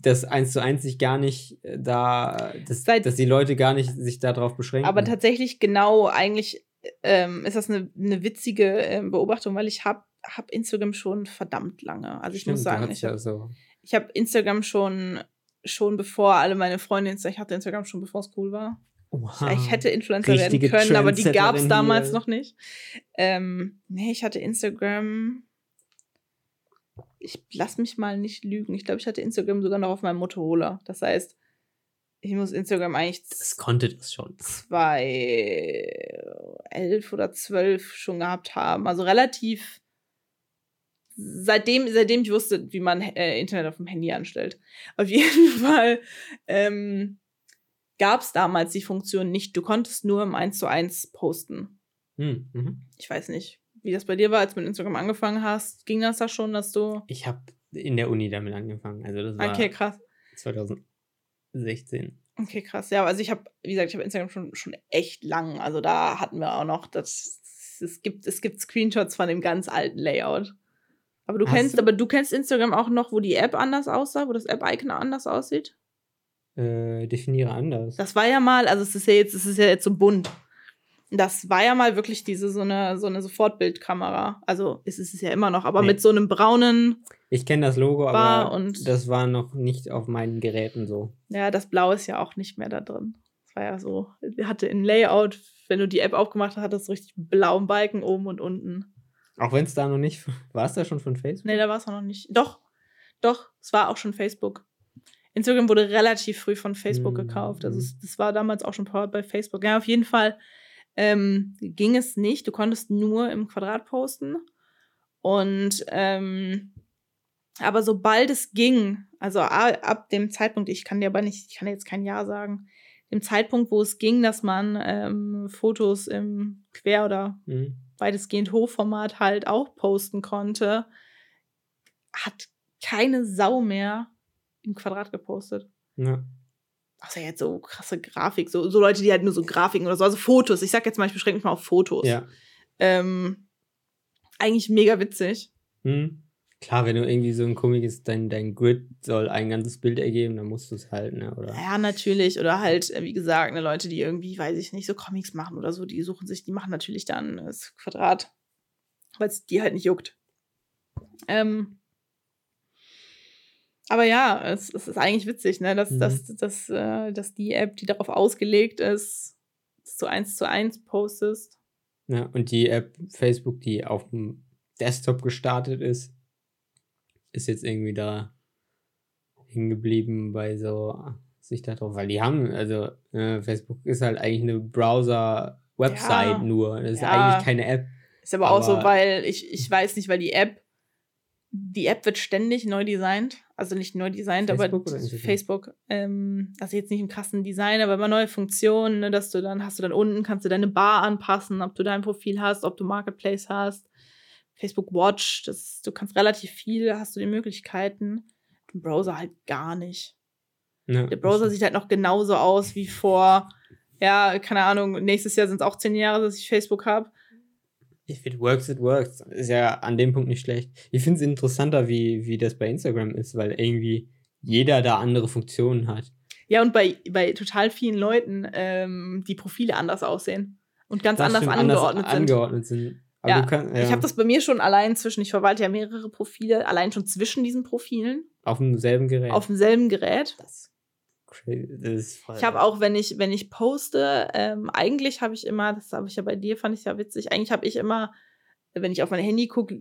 das 1 zu 1 sich gar nicht äh, da, dass, Seit- dass die Leute gar nicht sich darauf beschränken. Aber tatsächlich genau, eigentlich ähm, ist das eine, eine witzige ähm, Beobachtung, weil ich habe hab Instagram schon verdammt lange. Also ich Stimmt, muss sagen, ich ja habe so. ich hab Instagram schon, schon bevor alle meine Freunde, ich hatte Instagram schon bevor es cool war. Oha. Ich hätte Influencer werden können, aber die gab es damals noch nicht. Ähm, nee, ich hatte Instagram. Ich lass mich mal nicht lügen. Ich glaube, ich hatte Instagram sogar noch auf meinem Motorola. Das heißt, ich muss Instagram eigentlich Das konnte das schon. 2011 oder 12 schon gehabt haben. Also relativ seitdem, seitdem ich wusste, wie man äh, Internet auf dem Handy anstellt. Auf jeden Fall ähm, gab es damals die Funktion nicht. Du konntest nur im 1 zu 1 posten. Hm, mhm. Ich weiß nicht, wie das bei dir war, als du mit Instagram angefangen hast. Ging das da schon, dass du. Ich habe in der Uni damit angefangen. Also das war Okay, krass. 2016. Okay, krass. Ja, also ich habe, wie gesagt, ich habe Instagram schon, schon echt lang. Also da hatten wir auch noch das. Es gibt, es gibt Screenshots von dem ganz alten Layout. Aber du Hast kennst, du? aber du kennst Instagram auch noch, wo die App anders aussah, wo das App-Icon anders aussieht. Äh, definiere anders. Das war ja mal, also es ist ja jetzt, es ist ja jetzt so bunt. Das war ja mal wirklich diese so eine so eine Sofortbildkamera. Also es ist es ja immer noch, aber Nee. mit so einem braunen, Ich kenne das Logo, War aber und- das war noch nicht auf meinen Geräten so. ja, das Blau ist ja auch nicht mehr da drin. Das war ja so, hatte ein Layout, wenn du die App aufgemacht hast, hat das so richtig blauen Balken oben und unten. Auch wenn es da noch nicht. War es da schon von Facebook? Nee, da war es noch nicht. Doch, doch, es war auch schon Facebook. Instagram wurde relativ früh von Facebook Mhm. gekauft. Also es, das war damals auch schon powered bei Facebook. Ja, auf jeden Fall ähm, ging es nicht. Du konntest nur im Quadrat posten. Und ähm, aber sobald es ging, also ab dem Zeitpunkt, ich kann dir aber nicht, ich kann dir jetzt kein Ja sagen, dem Zeitpunkt, wo es ging, dass man ähm, Fotos im Quer- oder Mhm. weitestgehend Hochformat halt auch posten konnte, hat keine Sau mehr im Quadrat gepostet. Ja. Außer jetzt so krasse Grafik, so, so Leute, die halt nur so Grafiken oder so, also Fotos. Ich sag jetzt mal, ich beschränke mich mal auf Fotos. ja. Ähm, eigentlich mega witzig. Mhm. Klar, wenn du irgendwie so ein Comic ist, dein, dein Grid soll ein ganzes Bild ergeben, dann musst du es halt, ne? Oder? Ja, natürlich. Oder halt, äh, wie gesagt, ne, Leute, die irgendwie, weiß ich nicht, so Comics machen oder so, die suchen sich, die machen natürlich dann das Quadrat, weil es die halt nicht juckt. Ähm, aber ja, es, es ist eigentlich witzig, ne, dass, Mhm. dass, dass, äh, dass die App, die darauf ausgelegt ist, du eins zu eins postest. Ja, und die App Facebook, die auf dem Desktop gestartet ist, ist jetzt irgendwie da hängen geblieben bei so sich da drauf, weil die haben, also äh, Facebook ist halt eigentlich eine Browser-Website Ja. nur. Das ist Ja. eigentlich keine App. Ist aber, auch so, Aber- weil ich, ich weiß nicht, weil die App, die App wird ständig neu designt. Also nicht neu designt, Facebook aber? Facebook. Ähm, also jetzt nicht im krassen Design, aber immer neue Funktionen, ne, dass du dann, hast du dann unten, kannst du deine Bar anpassen, ob du dein Profil hast, ob du Marketplace hast. Facebook Watch, das, du kannst relativ viel, hast du die Möglichkeiten. Im Browser halt gar nicht. Ne? Der Browser sieht halt noch genauso aus wie vor, ja, keine Ahnung, nächstes Jahr sind es auch zehn Jahre, dass ich Facebook habe. If it works, it works. Ist ja an dem Punkt nicht schlecht. Ich finde es interessanter, wie, wie das bei Instagram ist, weil irgendwie jeder da andere Funktionen hat. Ja, und bei, bei total vielen Leuten ähm, die Profile anders aussehen und ganz Das anders stimmt, angeordnet sind. angeordnet sind. Ja, kannst, ja, Ich habe das bei mir schon allein zwischen, ich verwalte ja mehrere Profile, allein schon zwischen diesen Profilen auf demselben Gerät. auf demselben Gerät. das, crazy. das ist voll- Ich habe auch, wenn ich, wenn ich poste, ähm, eigentlich habe ich immer, das habe ich ja bei dir, fand ich ja witzig, eigentlich habe ich immer, wenn ich auf mein Handy gucke,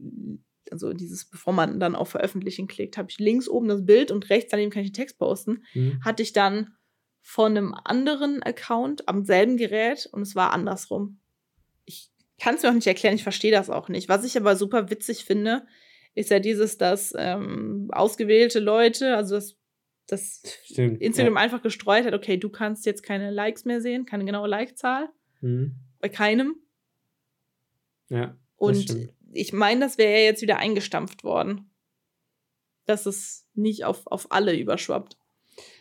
also dieses, bevor man dann auf Veröffentlichen klickt, habe ich links oben das Bild und rechts daneben kann ich den Text posten. Mhm. Hatte ich dann von einem anderen Account am selben Gerät und es war andersrum. Ich kann es mir auch nicht erklären, ich verstehe das auch nicht. Was ich aber super witzig finde, ist ja dieses, dass ähm, ausgewählte Leute, also das, das Stimmt. Instagram ja. einfach gestreut hat, okay, du kannst jetzt keine Likes mehr sehen, keine genaue Like-Zahl, Mhm. bei keinem. ja. Und ich meine, das wäre ja jetzt wieder eingestampft worden. Dass es nicht auf, auf alle überschwappt.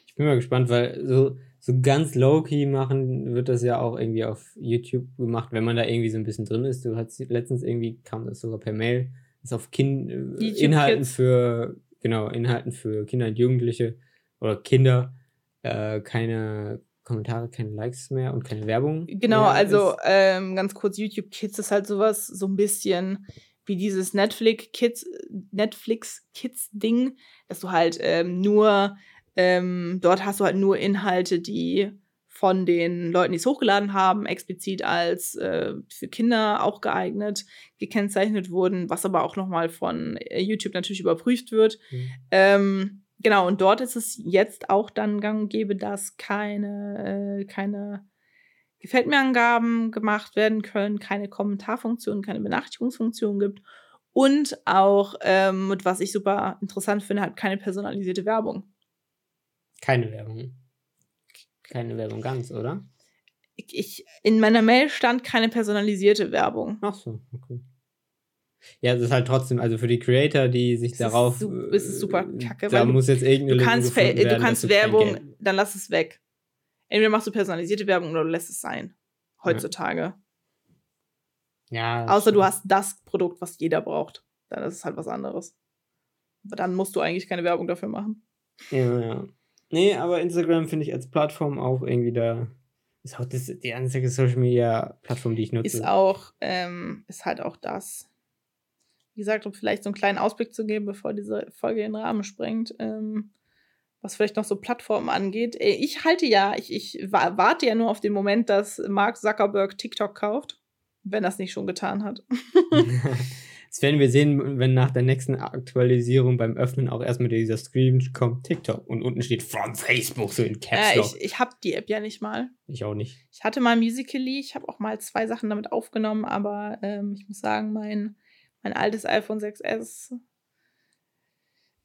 Ich bin mal gespannt, weil so, so ganz low-key machen wird das ja auch irgendwie auf YouTube gemacht, wenn man da irgendwie so ein bisschen drin ist. Du hast letztens irgendwie, kam das sogar per Mail, ist auf kind, äh, YouTube Inhalten Kids. für, genau, Inhalten für Kinder und Jugendliche oder Kinder äh, keine Kommentare, keine Likes mehr und keine Werbung. Genau, also ähm, ganz kurz, YouTube Kids ist halt sowas, so ein bisschen wie dieses Netflix Kids, Netflix Kids Ding, dass du halt ähm, nur, ähm, dort hast du halt nur Inhalte, die von den Leuten, die es hochgeladen haben, explizit als äh, für Kinder auch geeignet gekennzeichnet wurden, was aber auch nochmal von äh, YouTube natürlich überprüft wird. Mhm. Ähm, genau, und dort ist es jetzt auch dann gang und gäbe, dass keine, äh, keine Gefällt mir Angaben gemacht werden können, keine Kommentarfunktion, keine Benachrichtigungsfunktion gibt und auch, ähm, und was ich super interessant finde, halt keine personalisierte Werbung. Keine Werbung. Keine Werbung ganz, oder? Ich, ich, in meiner Mail stand keine personalisierte Werbung. Ach so, okay. Ja, das ist halt trotzdem, also für die Creator, die sich Es ist darauf. su- es ist super äh, kacke, Da weil du- muss jetzt irgendeine Du kannst, du werden, kannst du kein Werbung, dann lass es weg. Entweder machst du personalisierte Werbung oder du lässt es sein. Heutzutage. Ja. Außer du stimmt. hast das Produkt, was jeder braucht. Dann ist es halt was anderes. Aber dann musst du eigentlich keine Werbung dafür machen. Ja, ja. Nee, aber Instagram finde ich als Plattform auch irgendwie da. Ist auch das, die einzige Social Media Plattform, die ich nutze. Ist auch, ähm, ist halt auch das. Wie gesagt, um vielleicht so einen kleinen Ausblick zu geben, bevor diese Folge den Rahmen sprengt, ähm, was vielleicht noch so Plattformen angeht. Äh, Ich halte ja, ich, ich wa- warte ja nur auf den Moment, dass Mark Zuckerberg TikTok kauft, wenn er es nicht schon getan hat. das werden wir sehen, wenn nach der nächsten Aktualisierung beim Öffnen auch erstmal dieser Screen kommt, TikTok. Und unten steht from Facebook, so in Caps Äh, Lock. ich ich habe die App ja nicht mal. ich auch nicht. Ich hatte mal Musically, ich habe auch mal zwei Sachen damit aufgenommen, aber ähm, ich muss sagen, mein, mein altes iPhone 6S,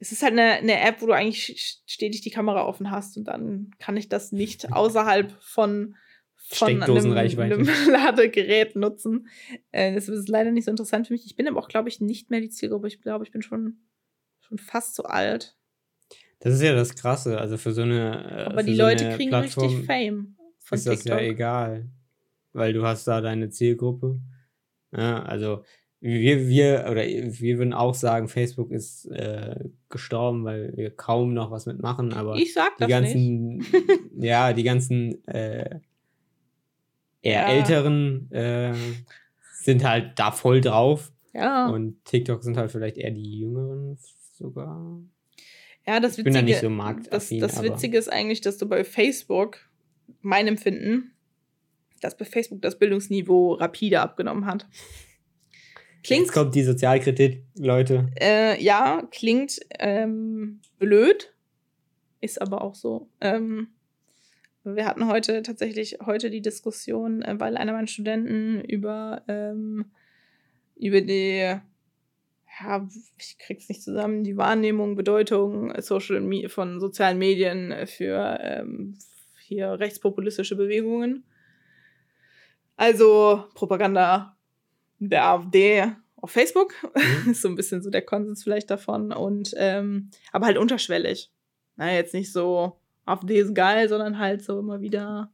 es ist halt eine, eine App, wo du eigentlich stetig die Kamera offen hast und dann kann ich das nicht außerhalb von, von einem, einem Ladegerät nutzen. Äh, das ist leider nicht so interessant für mich. Ich bin aber auch, glaube ich, nicht mehr die Zielgruppe. Ich glaube, ich bin schon, schon fast so alt. Das ist ja das Krasse. Also für so eine. äh, Aber die so Leute kriegen Plattform richtig Fame von ist das ja TikTok. egal. Weil du hast da deine Zielgruppe. Ja, also wir, wir, oder wir würden auch sagen, Facebook ist äh, gestorben, weil wir kaum noch was mitmachen, aber ich sag die das nicht. ganzen, ja, die ganzen äh, eher Ja. älteren äh, sind halt da voll drauf. Ja. Und TikTok sind halt vielleicht eher die jüngeren sogar. Ja, das Ich bin da Witzige, nicht so das, marktaffin, das aber- Witzige ist eigentlich, dass du bei Facebook, mein Empfinden, dass bei Facebook das Bildungsniveau rapide abgenommen hat. Klingt, Jetzt kommt die Sozialkritik, Leute. äh, ja, klingt ähm, blöd, ist aber auch so. Ähm, wir hatten heute tatsächlich heute die Diskussion, äh, weil einer meiner Studenten über, ähm, über die, ja, ich krieg's nicht zusammen, die Wahrnehmung, Bedeutung Social von sozialen Medien für ähm, hier rechtspopulistische Bewegungen. Also Propaganda der AfD auf Facebook Mhm. ist so ein bisschen so der Konsens vielleicht davon und ähm, aber halt unterschwellig. Na, jetzt nicht so AfD ist geil, sondern halt so immer wieder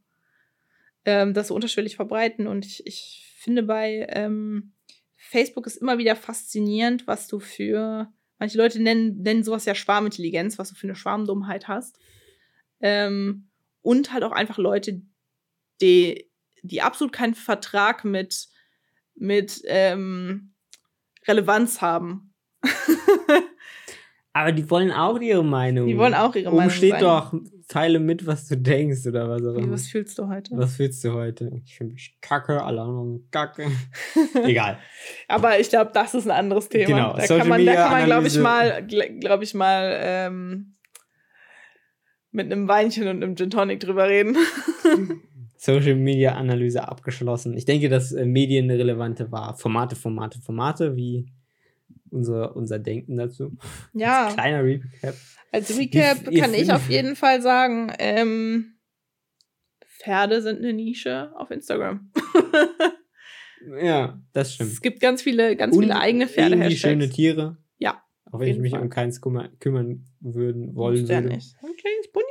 ähm, das so unterschwellig verbreiten und ich, ich finde bei ähm, Facebook ist immer wieder faszinierend, was du für manche Leute nennen, nennen sowas ja Schwarmintelligenz, was du für eine Schwarmdummheit hast. Ähm, und halt auch einfach Leute, die, die absolut keinen Vertrag mit, mit ähm, Relevanz haben. Aber die wollen auch ihre Meinung. Die wollen auch ihre Meinung steht sagen. doch, teile mit, was du denkst oder was auch immer. was fühlst du heute? Was fühlst du heute? Ich finde mich kacke, alle anderen kacke. Egal. Aber ich glaube, das ist ein anderes Thema. Genau, Da Social kann man, da kann man, glaube ich, mal, glaube ich, mal ähm, mit einem Weinchen und einem Gin Tonic drüber reden. Social Media Analyse abgeschlossen. Ich denke, das äh, medienrelevante war Formate, Formate, Formate, wie unser, unser Denken dazu. ja, Kleiner Recap. als Recap ihr kann ich auf jeden Fall sagen, ähm, Pferde sind eine Nische auf Instagram. Ja, das stimmt. es gibt ganz viele, ganz viele Und eigene irgendwie Pferde-Hashtags. schöne Tiere. Ja, Auch wenn ich mich Fall. um keins kümmern, kümmern würden, wollen würde. nicht. Ein kleines Pony.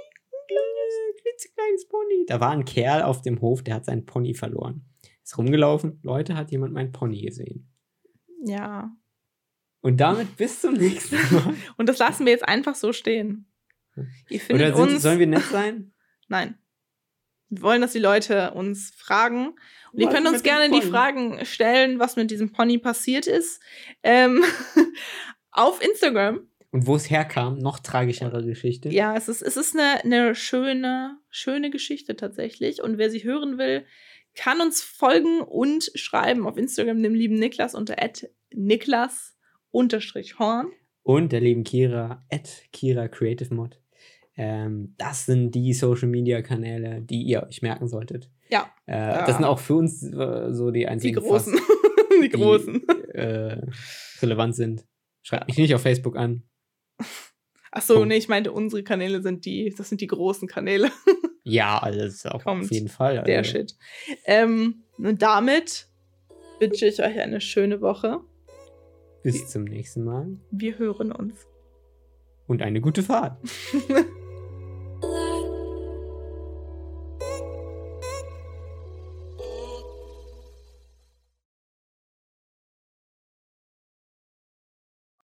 Kleines, klitzekleines Pony. Da war ein Kerl auf dem Hof, der hat seinen Pony verloren. Ist rumgelaufen. Leute, hat jemand mein Pony gesehen. Ja. Und damit bis zum nächsten Mal. Und das lassen wir jetzt einfach so stehen. Ihr findet Oder sind, uns. sollen wir nett sein? Nein. Wir wollen, dass die Leute uns fragen. Und ihr Was könnt uns gerne die? Fragen stellen, was mit diesem Pony passiert ist. Ähm, auf Instagram. Und wo es herkam, noch tragischere Geschichte. Ja, es ist, es ist eine, eine schöne, schöne Geschichte tatsächlich. Und wer sie hören will, kann uns folgen und schreiben auf Instagram dem lieben Niklas unter Niklas unterstrich Horn. Und der lieben Kira, at Kira Creative Mod. Ähm, das sind die Social Media Kanäle, die ihr euch merken solltet. Ja. Äh, Ja. Das sind auch für uns äh, so die Die einzigen, großen. fast, die großen. äh, relevant sind. Schreibt mich nicht auf Facebook an. Ach so, Punkt. nee, ich meinte, unsere Kanäle sind die, das sind die großen Kanäle. Ja, alles auf Kommt. jeden Fall. Der also. Shit. Ähm, und damit wünsche ich euch eine schöne Woche. Bis zum nächsten Mal Wir hören uns. und eine gute Fahrt.